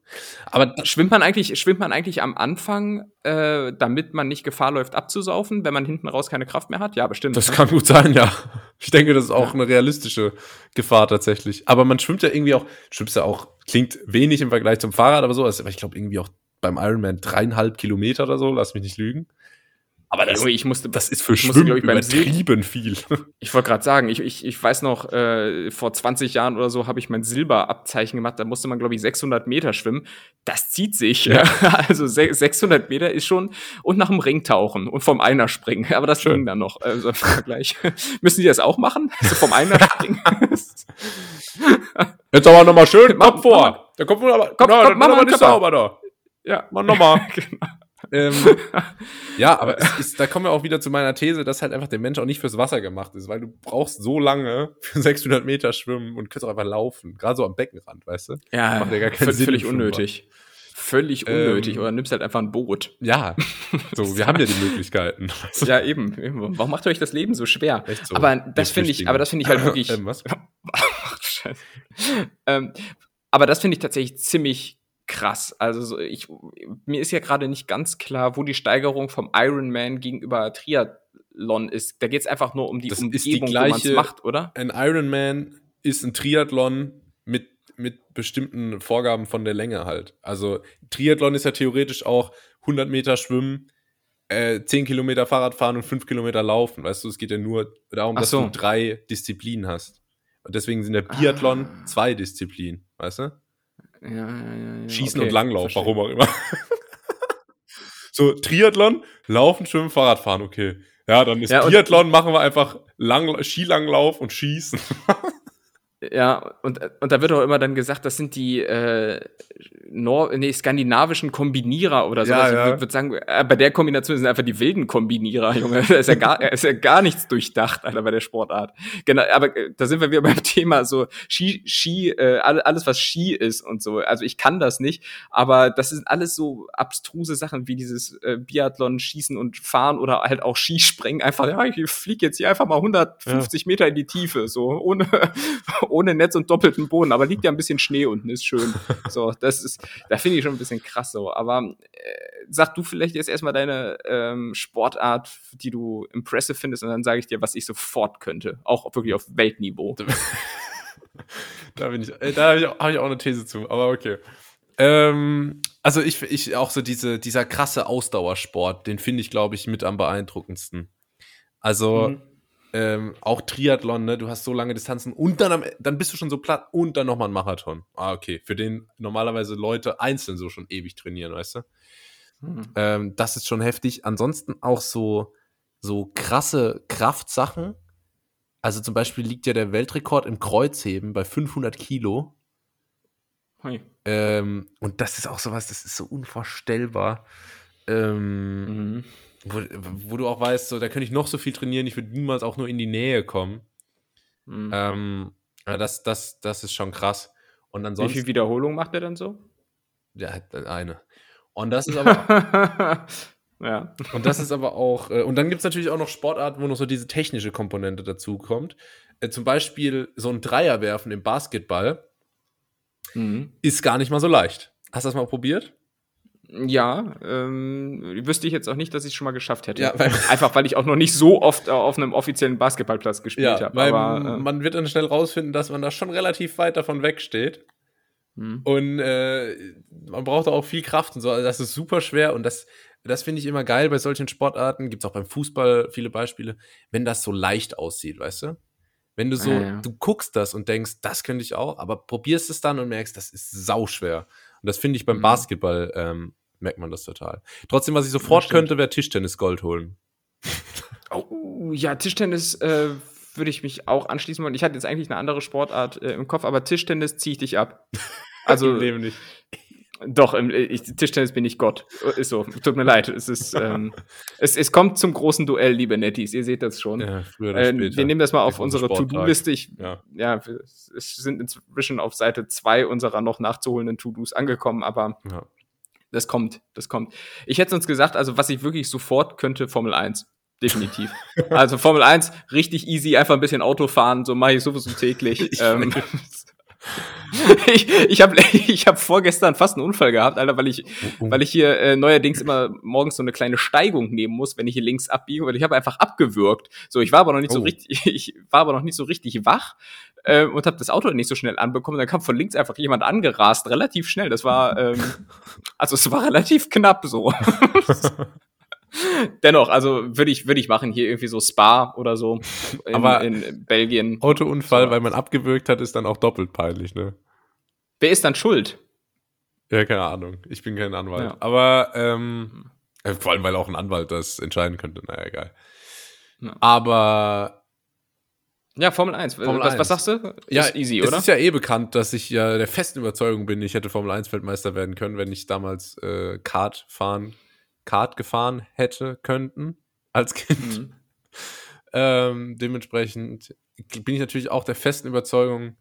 Aber Schwimmt man eigentlich, schwimmt man eigentlich am Anfang, äh, damit man nicht Gefahr läuft, abzusaufen, wenn man hinten raus keine Kraft mehr hat? Ja, bestimmt. das kann gut sein, ja. Ich denke, das ist auch eine realistische Gefahr tatsächlich. Aber man schwimmt ja irgendwie auch, schwimmst ja auch, klingt wenig im Vergleich zum Fahrrad, aber so, also, ich glaube irgendwie auch beim Ironman dreieinhalb Kilometer oder so, lass mich nicht lügen. Aber das, ich musste, das ist für ich musste, Schwimmen glaub ich, beim Sil- übertrieben viel. Ich wollte gerade sagen, ich, ich, ich weiß noch, äh, vor 20 Jahren oder so habe ich mein Silberabzeichen gemacht. Da musste man, glaube ich, 600 Meter schwimmen. Das zieht sich. Ja. Also se- 600 Meter ist schon und nach dem Ring tauchen und vom Einer springen. Aber das Schön. ging dann noch. Also im Vergleich. Müssen die das auch machen? Also vom Einer springen? Jetzt aber nochmal schön Mach- Kopf vor. Der Kopf aber, Kopf- na, Kopf- der mach mal nicht sauber da. ja. Mach nochmal. Genau. Ähm, ja, aber es ist, da kommen wir auch wieder zu meiner These, dass halt einfach der Mensch auch nicht fürs Wasser gemacht ist, weil du brauchst so lange für 600 Meter schwimmen und kannst auch einfach laufen. Gerade so am Beckenrand, weißt du? Ja, Macht ja gar keinen Sinn völlig unnötig. Völlig Ähm, unnötig. Oder nimmst halt einfach ein Boot. Ja, so, wir haben ja die Möglichkeiten. Ja, eben. eben. Warum macht ihr euch das Leben so schwer? So. Aber das finde ich, aber das finde ich halt wirklich. Ähm, was? Ach, Scheiße. ähm, aber das finde ich tatsächlich ziemlich krass. Also so, ich, mir ist ja gerade nicht ganz klar, wo die Steigerung vom Ironman gegenüber Triathlon ist. Da geht es einfach nur um die Das ist die Umgebung, wo man gleiche- macht, oder? Ein Ironman ist ein Triathlon mit, mit bestimmten Vorgaben von der Länge halt. Also Triathlon ist ja theoretisch auch 100 Meter schwimmen, äh, 10 Kilometer Fahrrad fahren und 5 Kilometer laufen. Weißt du, es geht ja nur darum, Ach dass so. du drei Disziplinen hast. Und deswegen sind der Biathlon Ah. zwei Disziplinen, weißt du? Ja, ja, ja. Schießen okay, und Langlauf, verstehe. warum auch immer. so, Triathlon, Laufen, Schwimmen, Fahrrad fahren, okay. Ja, dann ist Ja, Biathlon, machen wir einfach Lang Skilanglauf und Schießen. Ja, und, und da wird auch immer dann gesagt, das sind die äh, Nor nee, skandinavischen Kombinierer oder so. Ja, ich ja. würde würd sagen, äh, bei der Kombination sind einfach die wilden Kombinierer, Junge. Da ist ja gar, ist ja gar nichts durchdacht, Alter, bei der Sportart. Genau, aber äh, da sind wir wieder beim Thema so Ski, Ski, äh, alle- alles, was Ski ist und so. Also ich kann das nicht, aber das sind alles so abstruse Sachen wie dieses äh, Biathlon, Schießen und Fahren oder halt auch Skispringen. Einfach, ja, ich fliege jetzt hier einfach mal 150 Meter in die Tiefe, so ohne, ohne Netz und doppelten Boden, aber liegt ja ein bisschen Schnee unten, ist schön. So, das ist, da finde ich schon ein bisschen krass so. Aber äh, sag du vielleicht jetzt erstmal deine ähm, Sportart, die du impressive findest, und dann sage ich dir, was ich sofort könnte. Auch wirklich auf Weltniveau. Da bin ich, äh, da habe ich, auch- hab ich auch eine These zu, aber okay. Ähm, also ich, ich auch so diese, dieser krasse Ausdauersport, den finde ich, glaube ich, mit am beeindruckendsten. Also Mhm. Ähm, auch Triathlon, ne? Du hast so lange Distanzen und dann, am, dann bist du schon so platt und dann nochmal ein Marathon. Ah, okay. Für den normalerweise Leute einzeln so schon ewig trainieren, weißt du? Mhm. Ähm, das ist schon heftig. Ansonsten auch so, so krasse Kraftsachen. Also zum Beispiel liegt ja der Weltrekord im Kreuzheben bei 500 Kilo. Hui. Ähm, und das ist auch sowas, das ist so unvorstellbar. Ähm, Mhm. Wo, wo du auch weißt, so, da könnte ich noch so viel trainieren, ich würde niemals auch nur in die Nähe kommen. Mhm. Ähm, das, das, das ist schon krass. Und Wie ansonsten, viel Wiederholung macht er dann so? ja, eine. Und das ist aber, ja. und das ist aber auch, äh, und dann gibt es natürlich auch noch Sportarten, wo noch so diese technische Komponente dazu kommt. Äh, zum Beispiel so ein Dreierwerfen im Basketball Mhm. ist gar nicht mal so leicht. Hast du das mal probiert? Ja, ähm, wüsste ich jetzt auch nicht, dass ich es schon mal geschafft hätte. Ja, weil- Einfach weil ich auch noch nicht so oft auf einem offiziellen Basketballplatz gespielt habe. weil Aber äh, man wird dann schnell rausfinden, dass man da schon relativ weit davon wegsteht. hm. Und äh, man braucht auch viel Kraft und so. Also das ist super schwer und das, das finde ich immer geil bei solchen Sportarten. Gibt es auch beim Fußball viele Beispiele, wenn das so leicht aussieht, weißt du? Wenn du so, Ja, ja. du guckst das und denkst, das könnte ich auch, aber probierst es dann und merkst, das ist sauschwer. Und das finde ich beim Mhm. Basketball, ähm, merkt man das total. Trotzdem, was ich sofort stimmt. könnte, wäre Tischtennis Gold holen. Oh, ja, Tischtennis äh, würde ich mich auch anschließen wollen. Ich hatte jetzt eigentlich eine andere Sportart äh, im Kopf, aber Tischtennis ziehe ich dich ab. Also, Im nicht. Doch, im ich, Tischtennis bin ich Gott. Ist so. Tut mir leid. Es ist, ähm, es, es kommt zum großen Duell, liebe Netties. Ihr seht das schon. Ja, früher oder Äh, später. wir nehmen das mal auf unsere. To-Do-Liste. Ja. ja, wir es sind inzwischen auf Seite zwei unserer noch nachzuholenden To-Dos angekommen, aber Ja. Das kommt, das kommt. Ich hätte sonst gesagt, also was ich wirklich sofort könnte, Formel 1. Definitiv. also Formel 1, richtig easy, einfach ein bisschen Auto fahren, so mache ich sowieso täglich. Ich ähm, ich ich habe ich hab vorgestern fast einen Unfall gehabt, Alter, weil ich, weil ich hier äh, neuerdings immer morgens so eine kleine Steigung nehmen muss, wenn ich hier links abbiege, weil ich habe einfach abgewürgt. So, ich war aber noch nicht so Oh. richtig, ich war aber noch nicht so richtig wach äh, und habe das Auto nicht so schnell anbekommen. Dann kam von links einfach jemand angerast, relativ schnell. Das war, ähm, also es war relativ knapp so. Dennoch, also würde ich, würde ich machen, hier irgendwie so Spa oder so in, Aber- in Belgien. Autounfall, So. weil man abgewürgt hat, ist dann auch doppelt peinlich, ne? Wer ist dann schuld? Ja, keine Ahnung. Ich bin kein Anwalt. Ja. Aber ähm, äh, vor allem, weil auch ein Anwalt das entscheiden könnte. Naja, egal. Ja. Aber Ja, Formel 1. Formel was, 1. was sagst du? ja, ist easy, es oder? ist ja eh bekannt, dass ich ja der festen Überzeugung bin, ich hätte Formel 1 Weltmeister werden können, wenn ich damals äh, Kart fahren, Kart gefahren hätte könnten als Kind. Mhm. Ähm, dementsprechend bin ich natürlich auch der festen Überzeugung,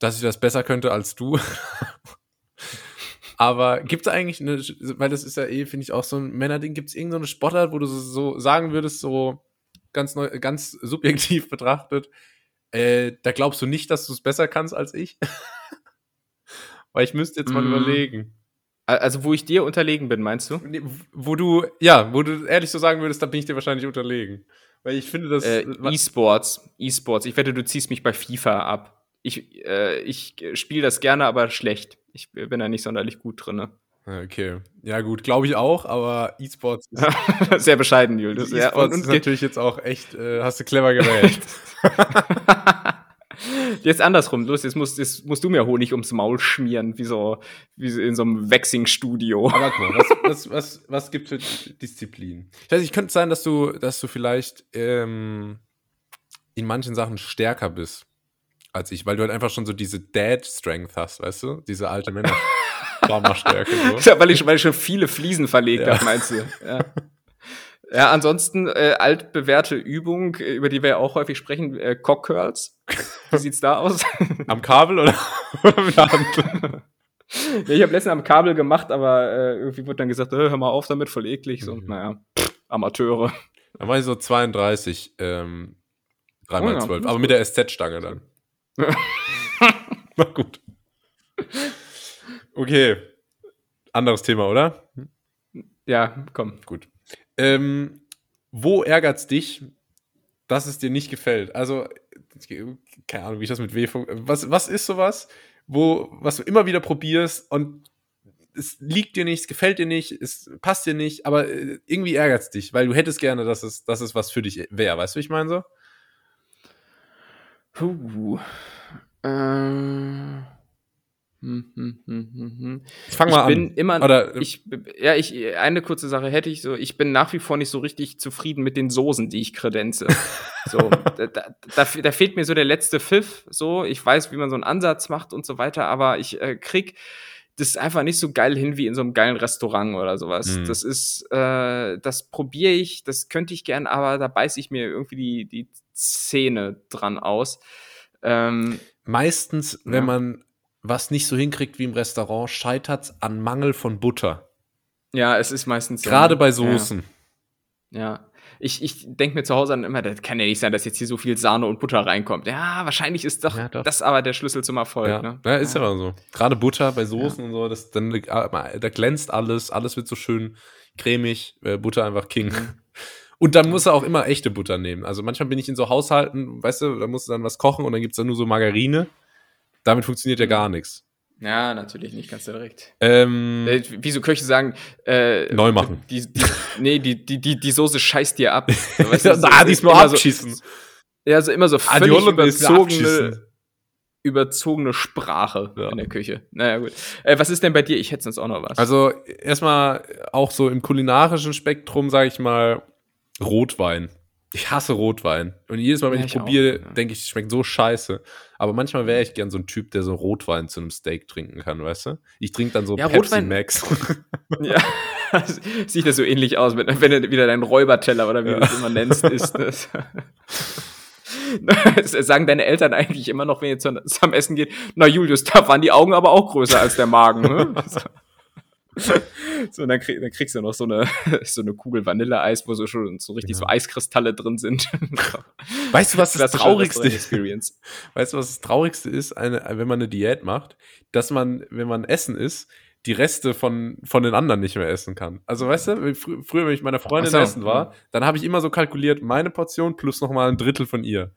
dass ich das besser könnte als du. Aber gibt es eigentlich eine, weil das ist ja eh, finde ich, auch so ein Männerding, gibt es irgendeine Sportart, wo du so, so sagen würdest, so ganz, neu, ganz subjektiv betrachtet, äh, da glaubst du nicht, dass du es besser kannst als ich? weil ich müsste jetzt mal Mm. überlegen. Also, wo ich dir unterlegen bin, meinst du? Nee, Wo du, ja, wo du ehrlich so sagen würdest, da bin ich dir wahrscheinlich unterlegen. Weil ich finde, das. Äh, E-Sports. E-Sports. Ich wette, du ziehst mich bei FIFA ab. Ich, äh, ich spiele das gerne, aber schlecht. Ich bin da nicht sonderlich gut drin. okay. Ja, gut, glaube ich auch, aber E-Sports ist, Sehr bescheiden, Julius. Ja, E-Sports und, ist natürlich jetzt auch echt, äh, hast du clever gewählt. jetzt andersrum. Los, jetzt musst, jetzt musst du mir Honig ums Maul schmieren, wie so, wie so in so einem Waxing-Studio. aber mal, was, was, was, was gibt für Disziplin? Ich weiß nicht, könnte sein, dass du, dass du vielleicht ähm, in manchen Sachen stärker bist als ich, weil du halt einfach schon so diese Dad-Strength hast, weißt du? Diese alte Männer. Stärke so. Ja, weil, ich, weil ich schon viele Fliesen verlegt Ja. habe, meinst du? Ja. Ja, ansonsten äh, altbewährte Übung, über die wir ja auch häufig sprechen, äh, Cock Curls. Wie sieht's da aus? Am Kabel oder, oder mit der Hand? ja, ich habe letztens am Kabel gemacht, aber äh, irgendwie wurde dann gesagt, äh, hör mal auf damit, voll eklig. So, Mhm. naja, pff, Amateure. Dann war ich so 32, ähm, Oh 3x12, ja, das ist aber mit der SZ-Stange dann. Na gut. Okay. Anderes Thema, oder? Ja, komm. Gut. Ähm, wo ärgert's dich, dass es dir nicht gefällt? Also, keine Ahnung, wie ich das mit W. Was, was ist sowas, wo, was du immer wieder probierst und es liegt dir nicht, es gefällt dir nicht, es passt dir nicht, aber äh, irgendwie ärgert's dich, weil du hättest gerne, dass es, dass es was für dich wäre. Weißt du, wie ich meine so? Puh. Äh. Hm, hm, hm, hm, hm. Ich fang ich mal bin an. immer Oder- ich ja ich eine kurze Sache hätte ich so ich bin nach wie vor nicht so richtig zufrieden mit den Soßen die ich kredenze so da, da, da, fehlt mir so der letzte Pfiff so ich weiß wie man so einen Ansatz macht und so weiter aber ich äh, krieg das einfach nicht so geil hin wie in so einem geilen Restaurant oder sowas Mhm. das ist äh, das probiere ich das könnte ich gern aber da beiß ich mir irgendwie die die Zähne dran aus ähm, Meistens, wenn Ja. man was nicht so hinkriegt wie im Restaurant, scheitert's an Mangel von Butter. ja es ist meistens so, Gerade ne? bei Ja. Soßen. Ja. Ich, ich denke mir zu Hause dann immer, das kann ja nicht sein, dass jetzt hier so viel Sahne und Butter reinkommt. Ja, wahrscheinlich ist doch, Ja, doch. das aber der Schlüssel zum Erfolg. Ja, Ne? ja ist aber so. Gerade Butter bei Soßen und so, das, dann, da glänzt alles, alles wird so schön cremig, äh, Butter einfach King. Mhm. Und dann muss er auch immer echte Butter nehmen. Also manchmal bin ich in so Haushalten, weißt du, da musst du dann was kochen und dann gibt's dann nur so Margarine. Damit funktioniert ja gar nichts. Ja, natürlich nicht, kannst du direkt. Ähm, Äh, wie so Köche sagen, äh, Neu machen. Die, die, nee, die, die, die, die Soße scheißt dir ab. So, weißt du, da, ist diesmal immer so- abschießen. Ja, so immer so Ah, völlig will überzogene, abschießen. überzogene Sprache Ja. in der Küche. Naja, gut. Äh, was ist denn bei dir? Ich hätte sonst auch noch was. Also erstmal auch so im kulinarischen Spektrum, sage ich mal, Rotwein. Ich hasse Rotwein. Und jedes Mal, wenn Ja, ich ich probiere, ja. denke ich, es schmeckt so scheiße. Aber manchmal wäre ich gern so ein Typ, der so Rotwein zu einem Steak trinken kann, weißt du? Ich trinke dann so Ja, Pepsi Rotwein- Max. Ja, sieht das so ähnlich aus, wenn, wenn du wieder dein Räuberteller oder wie du es immer nennst, ist das. Das sagen deine Eltern eigentlich immer noch, wenn ihr zu- zusammen essen geht, na Julius, da waren die Augen aber auch größer als der Magen. Ne? So, und dann, krieg, dann kriegst du noch so eine, so eine Kugel Vanilleeis, wo so schon so richtig so Eiskristalle drin sind. weißt du, was das Klassische Traurigste ist? Weißt du, was das Traurigste ist, eine, wenn man eine Diät macht, dass man, wenn man Essen isst, die Reste von, von den anderen nicht mehr essen kann. Also, weißt du, frü früher, wenn ich meiner Freundin so, essen war, dann habe ich immer so kalkuliert, meine Portion plus nochmal ein Drittel von ihr.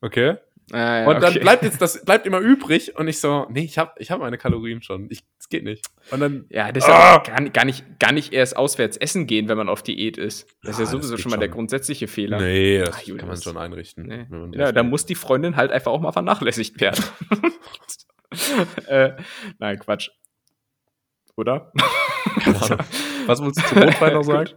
Okay? Ah, ja, Und dann okay. bleibt jetzt das, bleibt immer übrig und ich so, nee, ich habe ich hab meine Kalorien schon. Ich, das geht nicht. Und dann, Ja, das ist Ah! gar, nicht- gar, nicht, gar nicht erst auswärts essen gehen, wenn man auf Diät ist. Das ist ja Ja, das sowieso schon mal der schon. grundsätzliche Fehler. nee, das Ach, kann man schon einrichten. Nee. man Ja, da muss die Freundin halt einfach auch mal vernachlässigt werden. äh, nein, Quatsch. Oder? Was willst du zu Rotwein noch sagen?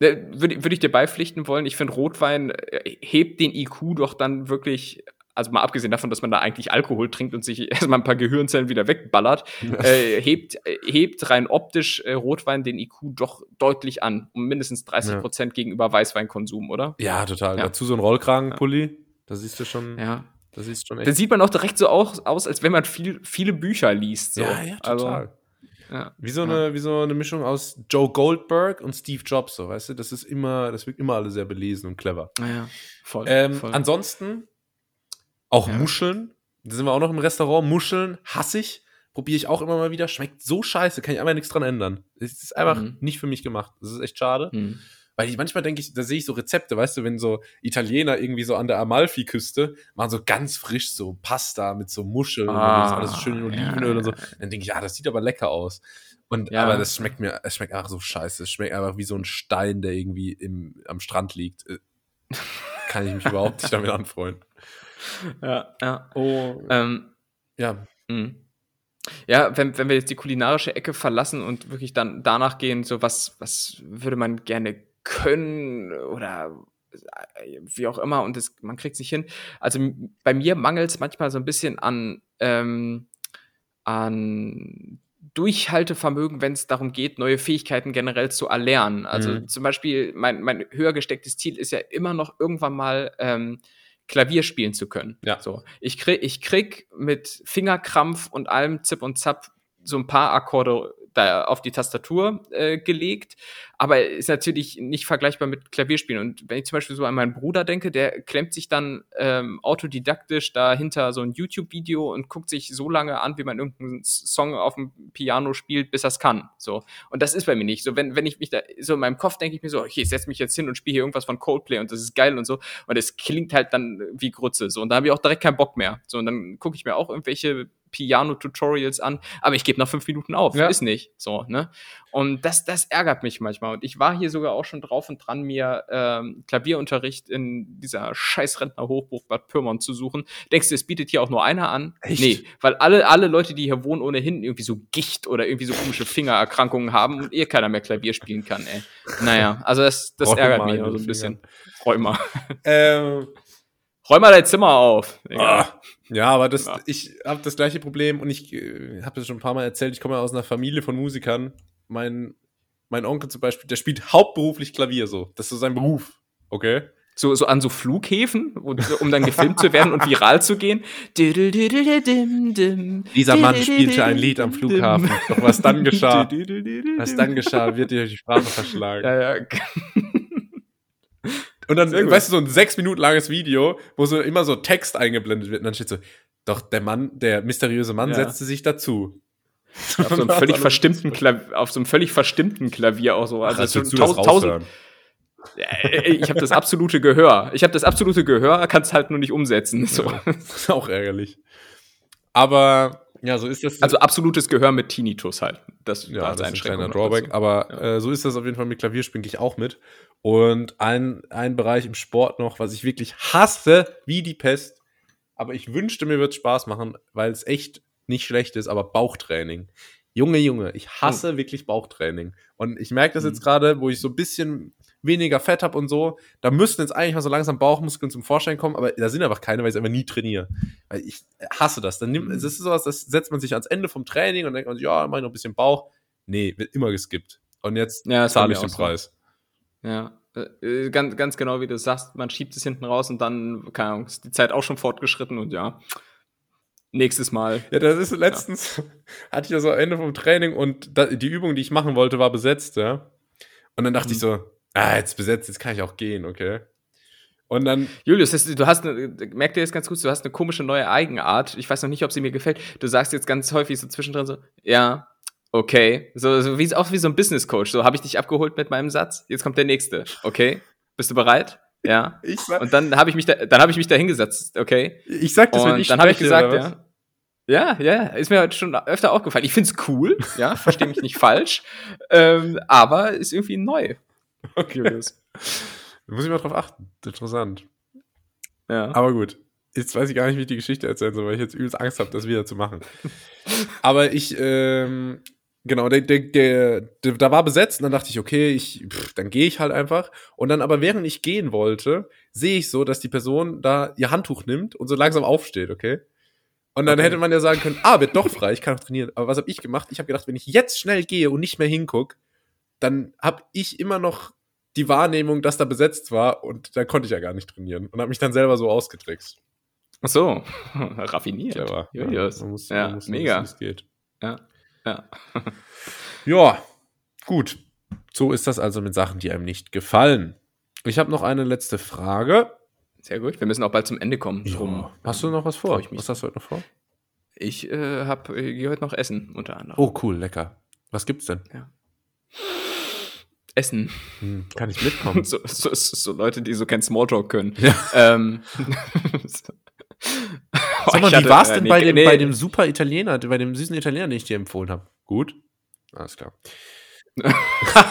Äh, Würde würd ich dir beipflichten wollen, ich finde, Rotwein äh, hebt den IQ doch dann wirklich, also mal abgesehen davon, dass man da eigentlich Alkohol trinkt und sich erstmal ein paar Gehirnzellen wieder wegballert, äh, hebt, äh, hebt rein optisch äh, Rotwein den IQ doch deutlich an, um mindestens 30 Prozent gegenüber Weißweinkonsum, oder? Ja, total. Ja. Dazu so ein Rollkragenpulli. Da siehst du schon, Ja. da siehst du schon Da echt. sieht man auch direkt so aus, aus als wenn man viel, viele Bücher liest. So. Ja, ja, total. Also, ja. Wie so, eine, wie so eine Mischung aus Joe Goldberg und Steve Jobs, so, weißt du? Das ist immer, das wirkt immer alle sehr belesen und clever. Naja, voll. Ähm, voll. ansonsten auch Ja. Muscheln. Da sind wir auch noch im Restaurant. Muscheln hasse ich. Probiere ich auch immer mal wieder. Schmeckt so scheiße. Kann ich einfach nichts dran ändern. Es ist einfach Mhm. nicht für mich gemacht. Das ist echt schade. Hm. Weil ich manchmal denke ich, da sehe ich so Rezepte, weißt du, wenn so Italiener irgendwie so an der Amalfi-Küste machen so ganz frisch so Pasta mit so Muscheln und Ah, alles so schön in Olivenöl ja. und so. Dann denke ich, ja, das sieht aber lecker aus. Und Ja. aber das schmeckt mir, es schmeckt einfach so scheiße. Es schmeckt einfach wie so ein Stein, der irgendwie im, am Strand liegt. Äh, Kann ich mich überhaupt nicht damit anfreuen. Ja, ja. Oh. Ähm, Ja, mh. Ja, wenn, wenn wir jetzt die kulinarische Ecke verlassen und wirklich dann danach gehen, so was, was würde man gerne können oder äh, wie auch immer und das, man kriegt es nicht hin. Also bei mir mangelt es manchmal so ein bisschen an, ähm, an Durchhaltevermögen, wenn es darum geht, neue Fähigkeiten generell zu erlernen. Also Mhm. zum Beispiel, mein, mein höher gestecktes Ziel ist ja immer noch irgendwann mal ähm, Klavier spielen zu können. Ja. So. Ich krieg, ich krieg mit Fingerkrampf und allem Zip und Zap so ein paar Akkorde da auf die Tastatur äh, gelegt, aber ist natürlich nicht vergleichbar mit Klavierspielen. Und wenn ich zum Beispiel so an meinen Bruder denke, der klemmt sich dann ähm, autodidaktisch dahinter so ein YouTube-Video und guckt sich so lange an, wie man irgendeinen Song auf dem Piano spielt, bis er es kann. So. Und das ist bei mir nicht. So, wenn, wenn ich mich da, so in meinem Kopf denke ich mir so, okay, ich setze mich jetzt hin und spiele hier irgendwas von Coldplay und das ist geil und so. Und es klingt halt dann wie Grütze. So. Und da habe ich auch direkt keinen Bock mehr. So, und dann gucke ich mir auch irgendwelche Piano-Tutorials an, aber ich gebe nach fünf Minuten auf. Ja. Ist nicht. So, ne? Und das, das ärgert mich manchmal. Und ich war hier sogar auch schon drauf und dran, mir ähm, Klavierunterricht in dieser scheiß Rentner-Hochburg Bad Pyrmont zu suchen. Denkst du, es bietet hier auch nur einer an? Echt? Nee, weil alle, alle Leute, die hier wohnen, ohnehin irgendwie so Gicht oder irgendwie so komische Fingererkrankungen haben und eh keiner mehr Klavier spielen kann, ey. Naja, also das, das ärgert mich so ein bisschen. Räumer. ähm, Räum mal dein Zimmer auf. Ah, ja, aber das, Ja. ich habe das gleiche Problem und ich äh, habe das schon ein paar Mal erzählt. Ich komme ja aus einer Familie von Musikern. Mein, mein Onkel zum Beispiel, der spielt hauptberuflich Klavier so. Das ist so sein Beruf. Okay? So, so an so Flughäfen, um dann gefilmt zu werden und viral zu gehen. Dieser Mann spielte ein Lied am Flughafen. Doch was dann geschah, was dann geschah, wird dir die Sprache verschlagen. Ja, ja. Und dann, weißt du, so ein sechs Minuten langes Video, wo so immer so Text eingeblendet wird und dann steht so, doch der Mann, der mysteriöse Mann Ja. setzte sich dazu. Auf so einem völlig verstimmten Klavier, auf so einem völlig verstimmten Klavier auch so. Also du das tausend, tausend, raushören? Äh, ich habe das absolute Gehör. Ich habe das absolute Gehör, kann es halt nur nicht umsetzen. So. Das ist auch ärgerlich. Aber ja, so ist das. Also absolutes Gehör mit Tinnitus halt. Das ja, war das ist ein kleiner Drawback. Aber Ja. äh, so ist das auf jeden Fall mit Klavierspielen gehe ich auch mit. Und ein, ein Bereich im Sport noch, was ich wirklich hasse, wie die Pest. Aber ich wünschte, mir wird Spaß machen, weil es echt nicht schlecht ist, aber Bauchtraining. Junge, Junge, ich hasse wirklich Bauchtraining. Und ich merke das jetzt gerade, wo ich so ein bisschen weniger Fett habe und so, da müssten jetzt eigentlich mal so langsam Bauchmuskeln zum Vorschein kommen, aber da sind einfach keine, weil ich einfach nie trainiere. Weil ich hasse das. Dann nimmt, das ist sowas, das setzt man sich ans Ende vom Training und denkt man sich, ja, mach ich noch ein bisschen Bauch. Nee, wird immer geskippt. Und jetzt Ja, zahle haben ich den so. Preis. Ja. Äh, Ganz, ganz genau, wie du sagst, man schiebt es hinten raus und dann, keine Ahnung, ist die Zeit auch schon fortgeschritten und ja. Nächstes Mal. Ja, das ist letztens, hatte ich ja so Ende vom Training und da, die Übung, die ich machen wollte, war besetzt, ja. Und dann dachte ich so, ah, jetzt besetzt, jetzt kann ich auch gehen, okay. Und dann, Julius, das, du hast, eine, merkt ihr jetzt ganz gut, du hast eine komische neue Eigenart. Ich weiß noch nicht, ob sie mir gefällt. Du sagst jetzt ganz häufig so zwischendrin so, ja, okay. So, so wie, auch wie so ein Business Coach. So, habe ich dich abgeholt mit meinem Satz? Jetzt kommt der nächste. Okay. Bist du bereit? Ja. ich, sag- Und dann habe ich mich da, dann habe ich mich da hingesetzt, okay? ich sag das, wenn Und ich dann habe ich gesagt, ja. Ja, ja, ist mir heute schon öfter aufgefallen. Ich find's cool, ja, verstehe mich nicht falsch, ähm, aber ist irgendwie neu. Okay. Da muss ich mal drauf achten. Interessant. Ja. Aber gut. Jetzt weiß ich gar nicht, wie ich die Geschichte erzählen soll, weil ich jetzt übelst Angst habe, das wieder zu machen. Aber ich, ähm, genau, der, der, der, der, da war besetzt und dann dachte ich, okay, ich, pff, dann gehe ich halt einfach. Und dann aber während ich gehen wollte, sehe ich so, dass die Person da ihr Handtuch nimmt und so langsam aufsteht, okay? Und dann Okay. hätte man ja sagen können, ah, wird doch frei, ich kann auch trainieren. Aber was habe ich gemacht? Ich habe gedacht, wenn ich jetzt schnell gehe und nicht mehr hinguck, dann habe ich immer noch die Wahrnehmung, dass da besetzt war und da konnte ich ja gar nicht trainieren und habe mich dann selber so ausgetrickst. Ach so, raffiniert. Clever. Julius. man muss, Ja, man muss mega. wissen, wie es geht. Ja, ja. Ja, gut. So ist das also mit Sachen, die einem nicht gefallen. Ich habe noch eine letzte Frage. Sehr gut. Wir müssen auch bald zum Ende kommen. Drum. Hast du noch was vor? Was hast du heute noch vor? Ich äh, hab, äh, gehe heute noch essen, unter anderem. Oh, cool, lecker. Was gibt's denn? Essen. Hm, kann ich mitkommen? So, so, so, Leute, die so kein Smalltalk können. Ja. Ähm. Sag mal, Ich wie hatte- war's äh, denn nee, bei, dem, nee. bei dem super Italiener, bei dem süßen Italiener, den ich dir empfohlen habe? Gut? Alles klar.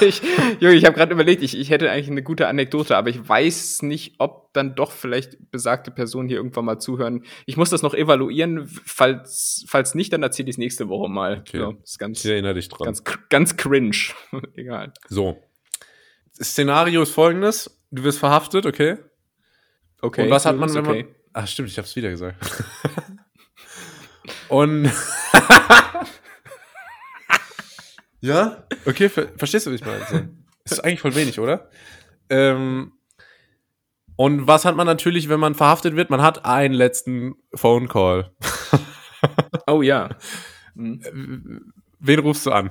ich, Junge, ich habe gerade überlegt, ich, ich hätte eigentlich eine gute Anekdote, aber ich weiß nicht, ob dann doch vielleicht besagte Personen hier irgendwann mal zuhören. Ich muss das noch evaluieren. Falls, falls nicht, dann erzähle ich es nächste Woche mal. Okay. So, ist ganz, Ich erinnere dich dran. ganz, ganz cringe. Egal. so. Das Szenario ist folgendes. Du wirst verhaftet, okay? Okay. Und was hat man, ist wenn man. okay. Ach, stimmt, ich hab's wieder gesagt. Und. ja? Okay, ver verstehst du, wie ich meine? Ist eigentlich voll wenig, oder? Ähm, und was hat man natürlich, wenn man verhaftet wird? Man hat einen letzten Phone Call. Oh ja. Hm. Wen rufst du an?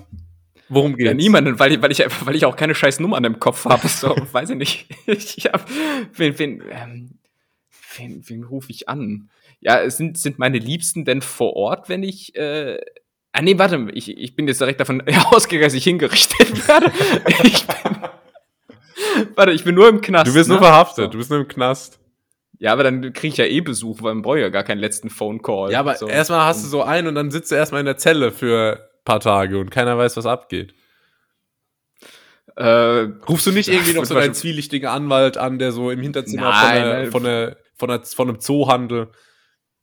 Worum geht's? Ja, niemanden, weil, ich- weil, ich, einfach- weil ich auch keine scheiß Nummer im Kopf habe. So, weiß ich nicht. Ich hab, wen, wen, ähm, wen, wen rufe ich an? Ja, es sind, sind meine Liebsten denn vor Ort, wenn ich. Äh, ah, nee, warte, ich, ich bin jetzt direkt davon ausgegangen, dass ich hingerichtet werde. Ich bin, warte, ich bin nur im Knast. Du wirst nur ne? verhaftet, So. du bist nur im Knast. Ja, aber dann kriege ich ja eh Besuch, weil man braucht ja gar keinen letzten Phone Call. Ja, aber so. erstmal hast du so einen und dann sitzt du erstmal in der Zelle für paar Tage und keiner weiß, was abgeht. Äh, Rufst du nicht irgendwie noch so wahrscheinlich- zwielichtigen Anwalt an, der so im Hinterzimmer Nein, von, der, nein. von, der, von, der, von einem Zoohandel.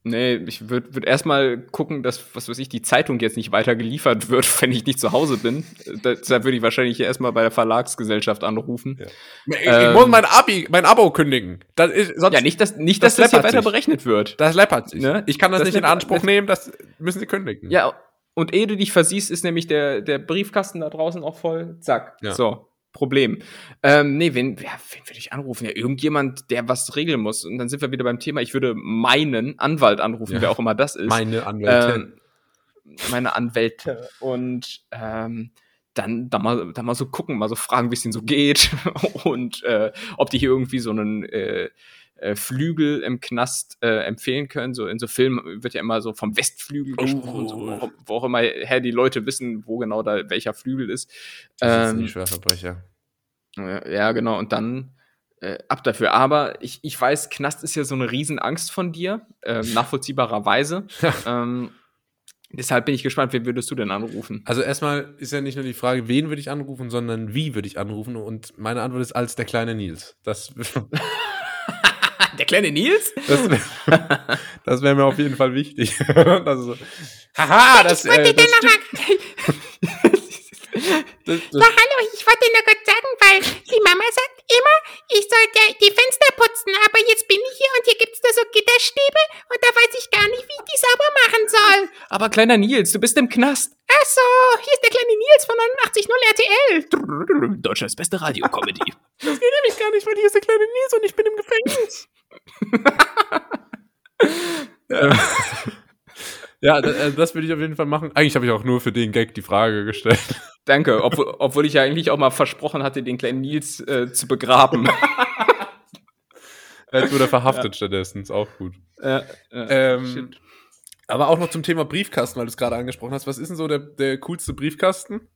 Nee, ich würde würd erstmal gucken, dass, was weiß ich, die Zeitung jetzt nicht weiter geliefert wird, wenn ich nicht zu Hause bin. Deshalb würde ich wahrscheinlich erstmal bei der Verlagsgesellschaft anrufen. Ja. Ja, Ich, Ähm. ich muss mein, Abi, mein Abo kündigen. Das ist, sonst, nicht, dass, nicht, das dass das hier läppert weiter sich. berechnet wird. das läppert sich. Ne? Ich kann das, Das nicht in Anspruch das- nehmen, das müssen sie kündigen. Ja, und ehe du dich versiehst, ist nämlich der, der Briefkasten da draußen auch voll. Zack. Ja. So. Problem. Ähm, nee, wen, ja, wen würde ich anrufen? Ja, irgendjemand, der was regeln muss. Und dann sind wir wieder beim Thema, ich würde meinen Anwalt anrufen, Ja. wer auch immer das ist. Meine Anwältin. ähm, meine Anwälte und ähm, dann da mal, da mal so gucken, mal so fragen, wie es denen so geht und äh, ob die hier irgendwie so einen äh, äh, Flügel im Knast äh, empfehlen können. So in so Filmen wird ja immer so vom Westflügel gesprochen, so, wo, wo auch immer her die Leute wissen, wo genau da welcher Flügel ist. das sind Ähm, die Schwerverbrecher. äh, Ja, genau. Und dann äh, ab dafür. Aber ich, ich weiß, Knast ist ja so eine Riesenangst von dir, ähm, nachvollziehbarerweise. ähm, deshalb bin ich gespannt, wen würdest du denn anrufen? Also erstmal ist ja nicht nur die Frage, wen würde ich anrufen, sondern wie würde ich anrufen. Und meine Antwort ist als der kleine Nils. Das, kleine Nils? Das wäre wär mir auf jeden Fall wichtig. also, haha, das, ich wollte äh, das nochmal. Das, das ja, hallo, ich wollte nur kurz sagen, weil die Mama sagt immer, ich sollte die Fenster putzen, aber jetzt bin ich hier und hier gibt es da so Gitterstäbe und da weiß ich gar nicht, wie ich die sauber machen soll. Aber kleiner Nils, du bist im Knast. Ach so, hier ist der kleine Nils von 89.0 RTL. Deutschlands beste Radiokomödie. das geht nämlich gar nicht, weil hier ist der kleine Nils und ich bin im Gefängnis. ja, das, das würde ich auf jeden Fall machen. Eigentlich habe ich auch nur für den Gag die Frage gestellt. Danke, obwohl, obwohl ich ja eigentlich auch mal versprochen hatte, den kleinen Nils äh, zu begraben. Jetzt wurde er verhaftet ja. stattdessen, ist auch gut. Ja, ja, ähm, aber auch noch zum Thema Briefkasten, weil du es gerade angesprochen hast. Was ist denn so der, der coolste Briefkasten,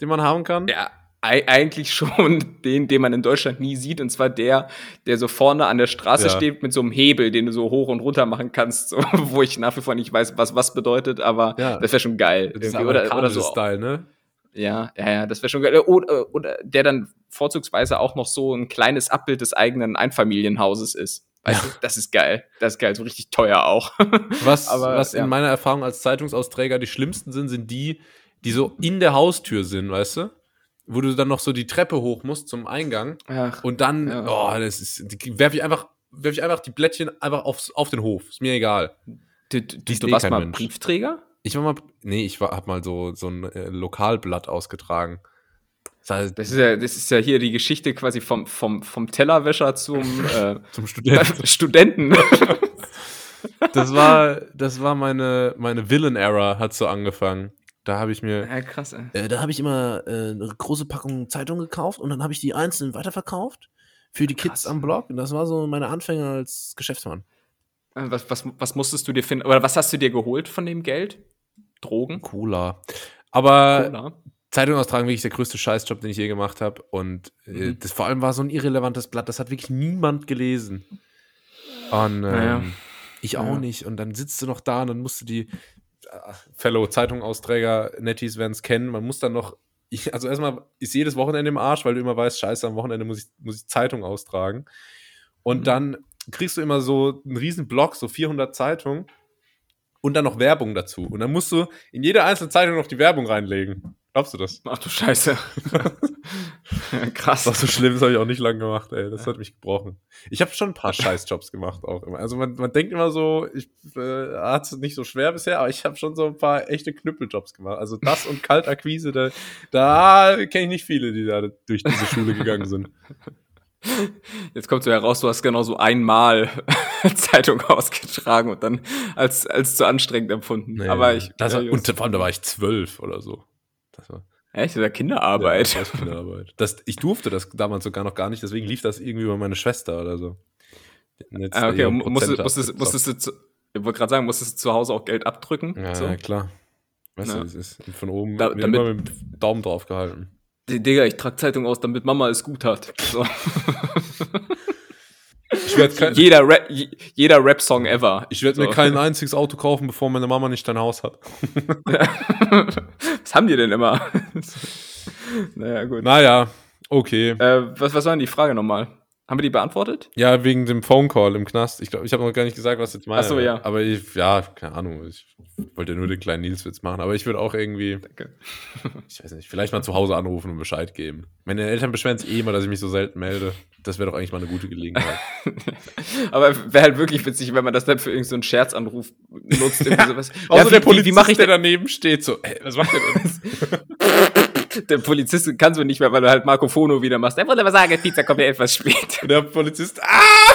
den man haben kann? Ja, eigentlich schon den, den man in Deutschland nie sieht, und zwar der, der so vorne an der Straße ja. steht mit so einem Hebel, den du so hoch und runter machen kannst, so, wo ich nach wie vor nicht weiß, was was bedeutet, aber ja. das wäre schon geil. Das ist oder, oder so. Style, ne? Ja, ja, ja, das wäre schon geil. Oder, oder der dann vorzugsweise auch noch so ein kleines Abbild des eigenen Einfamilienhauses ist. Weißt ja. du, das ist geil. Das ist geil, so richtig teuer auch. Was, Aber, was ja. in meiner Erfahrung als Zeitungsausträger die schlimmsten sind, sind die, die so in der Haustür sind, weißt du? Wo du dann noch so die Treppe hoch musst zum Eingang. Ach, und dann, ja. oh, das ist, werfe ich einfach, werfe ich einfach die Blättchen einfach aufs, auf den Hof. Ist mir egal. Du, du, du eh warst mal Mensch. Briefträger? Ich war mal, nee, ich war, hab mal so, so ein äh, Lokalblatt ausgetragen. Das, heißt, das, ist ja, das ist ja hier die Geschichte quasi vom, vom, vom Tellerwäscher zum, äh, zum Studenten. Studenten. das war, das war meine, meine Villain-Era, hat so angefangen. Da habe ich mir. Ja, krass, ey. Äh, da habe ich immer äh, eine große Packung Zeitung gekauft und dann habe ich die einzeln weiterverkauft für die krass. Kids am Blog. Und das war so meine Anfänge als Geschäftsmann. Äh, was, was, was musstest du dir finden? Oder was hast du dir geholt von dem Geld? Drogen? Cola. Aber Cola. Zeitung austragen wirklich der größte Scheißjob, den ich je gemacht habe. Und äh, mhm. das vor allem war so ein irrelevantes Blatt, das hat wirklich niemand gelesen. Und ähm, naja. ich auch ja. nicht. Und dann sitzt du noch da und dann musst du die Fellow Zeitungausträger, Netties werden es kennen. Man muss dann noch, also erstmal ist jedes Wochenende im Arsch, weil du immer weißt, scheiße, am Wochenende muss ich, muss ich Zeitung austragen. Und mhm. dann kriegst du immer so einen riesen Block, so 400 Zeitungen und dann noch Werbung dazu. Und dann musst du in jede einzelne Zeitung noch die Werbung reinlegen. Glaubst du das? Ach du Scheiße. Krass. War so schlimm, das habe ich auch nicht lange gemacht, ey. Das hat mich gebrochen. Ich habe schon ein paar Scheißjobs gemacht auch immer. Also man, man denkt immer so, ich äh, hat es nicht so schwer bisher, aber ich habe schon so ein paar echte Knüppeljobs gemacht. Also das und Kaltakquise, da, da kenne ich nicht viele, die da durch diese Schule gegangen sind. Jetzt kommt so heraus, du hast genau so einmal Zeitung ausgetragen und dann als, als zu anstrengend empfunden. Nee, Aber ich. Das, ja, und vor allem, da war ich zwölf oder so. Das war. Echt? Das ja Kinderarbeit. Ja, das Kinderarbeit. Das, ich durfte das damals sogar noch gar nicht, deswegen lief das irgendwie über meine Schwester oder so. Ah, okay, musstest, musstest, musstest du, zu, ich wollte gerade sagen, musstest du zu Hause auch Geld abdrücken? Ja, so? ja klar. Weißt ja. du, es ist von oben da, damit, immer mit dem Daumen drauf gehalten. Digga, ich trage Zeitung aus, damit Mama es gut hat. So. kein, jeder Rap, jeder Rap-Song ever. Ich werde so. mir kein einziges Auto kaufen, bevor meine Mama nicht dein Haus hat. was haben die denn immer? naja, gut. Naja, okay. Äh, was, was war denn die Frage nochmal? Haben wir die beantwortet? Ja, wegen dem Phone Call im Knast. Ich glaube, ich habe noch gar nicht gesagt, was jetzt meine. Ach so, ja. Aber ich, ja, keine Ahnung. Ich wollte nur den kleinen Nilswitz machen. Aber ich würde auch irgendwie, Danke. ich weiß nicht, vielleicht mal zu Hause anrufen und Bescheid geben. Meine Eltern beschweren sich eh immer, dass ich mich so selten melde. Das wäre doch eigentlich mal eine gute Gelegenheit. aber wäre halt wirklich witzig, wenn man das dann für irgendeinen so Scherzanruf nutzt. Irgendwie sowas. ja, der Polizist, wie, wie ich der daneben steht, so, ey, was macht der denn? der Polizist kann so nicht mehr, weil du halt Marco Fono wieder machst. Er wollte aber sagen, Pizza kommt ja etwas spät. Und der Polizist, ah!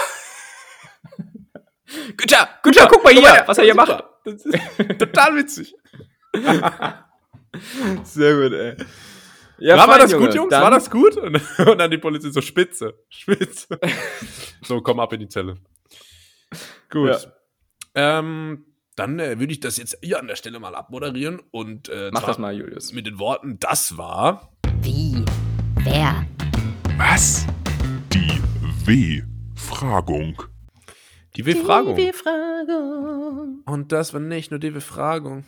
Güter, Güter, guck mal hier, mal was er hier macht. Das ist total witzig. Sehr gut, ey. Ja, war, war das Junge, gut, Jungs? Dann war das gut? Und, und, dann die Polizist so spitze. Spitze. so, komm ab in die Zelle. Gut. Ja. Ähm, dann äh, würde ich das jetzt hier an der Stelle mal abmoderieren und äh, mach das mal, Julius. Mit den Worten: Das war wie, wer, was? Die W-Fragung. Die W-Fragung. Die W-Fragung. Und das war nicht nur die W-Fragung,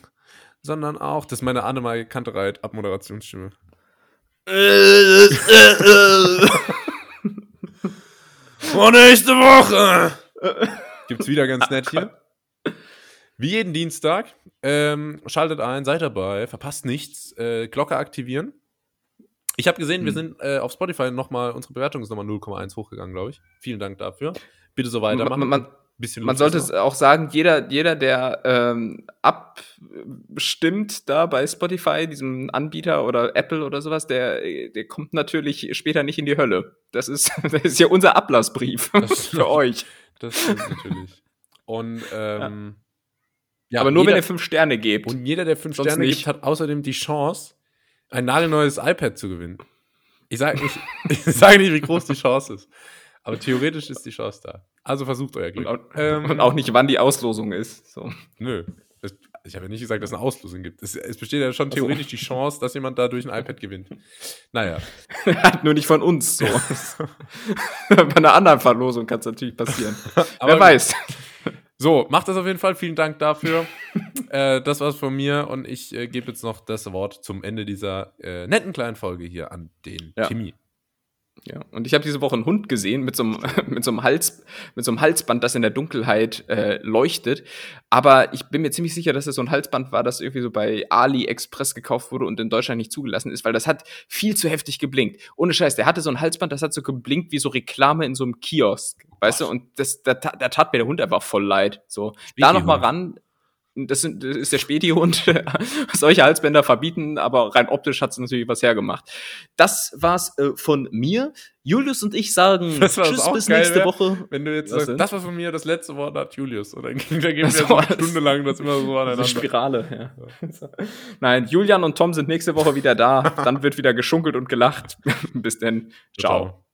sondern auch, das ist meine Annemarie Kantereit Abmoderationsstimme. Und nächste Woche gibt's wieder ganz nett hier. Wie jeden Dienstag. Ähm, schaltet ein, seid dabei, verpasst nichts. Äh, Glocke aktivieren. Ich habe gesehen, hm. wir sind äh, auf Spotify nochmal, unsere Bewertung ist nochmal 0,1 hochgegangen, glaube ich. Vielen Dank dafür. Bitte so weitermachen. Man, man, Bisschen Man sollte es auch sagen, jeder, jeder, der ähm, abstimmt da bei Spotify, diesem Anbieter oder Apple oder sowas, der, der kommt natürlich später nicht in die Hölle. Das ist, das ist ja unser Ablassbrief Das- für euch. Das stimmt natürlich. Und ähm, ja, Aber nur jeder, wenn ihr fünf Sterne gebt. und jeder, der fünf Sonst Sterne nicht. gibt, hat außerdem die Chance, ein nagelneues iPad zu gewinnen. Ich sage nicht, ich sag nicht, wie groß die Chance ist. Aber theoretisch ist die Chance da. Also versucht euer Glück. und, auch, Ähm, und auch nicht, wann die Auslosung ist. So. Nö. Es, ich habe ja nicht gesagt, dass es eine Auslosung gibt. Es, es besteht ja schon theoretisch die Chance, dass jemand dadurch ein iPad gewinnt. Naja. Nur nicht von uns. So. Bei einer anderen Verlosung kann es natürlich passieren. Aber Wer weiß. So, macht das auf jeden Fall. Vielen Dank dafür. äh, das war's von mir und ich äh, gebe jetzt noch das Wort zum Ende dieser äh, netten kleinen Folge hier an den Ja. Timmy. Ja, und ich habe diese Woche einen Hund gesehen mit so einem, mit so einem, Hals, mit so einem Halsband, das in der Dunkelheit äh, leuchtet. Aber ich bin mir ziemlich sicher, dass es so ein Halsband war, das irgendwie so bei AliExpress gekauft wurde und in Deutschland nicht zugelassen ist, weil das hat viel zu heftig geblinkt. Ohne Scheiß, der hatte so ein Halsband, das hat so geblinkt wie so Reklame in so einem Kiosk. Weißt du, und das, da, da tat mir der Hund einfach voll leid. So, da noch mal ran. Das, sind, das ist der Späti-Hund. Solche Halsbänder verbieten, aber rein optisch hat es natürlich was hergemacht. Das war's äh, von mir. Julius und ich sagen Das Tschüss bis nächste wär, Woche. Wenn du jetzt Was sagst, denn? das war von mir das letzte Wort hat Julius. Und dann, dann gehen wir Ach so, eine Stunde lang das immer so aneinander. Spirale, ja. Nein, Julian und Tom sind nächste Woche wieder da. Dann wird wieder geschunkelt und gelacht. bis denn. Ciao. Ciao.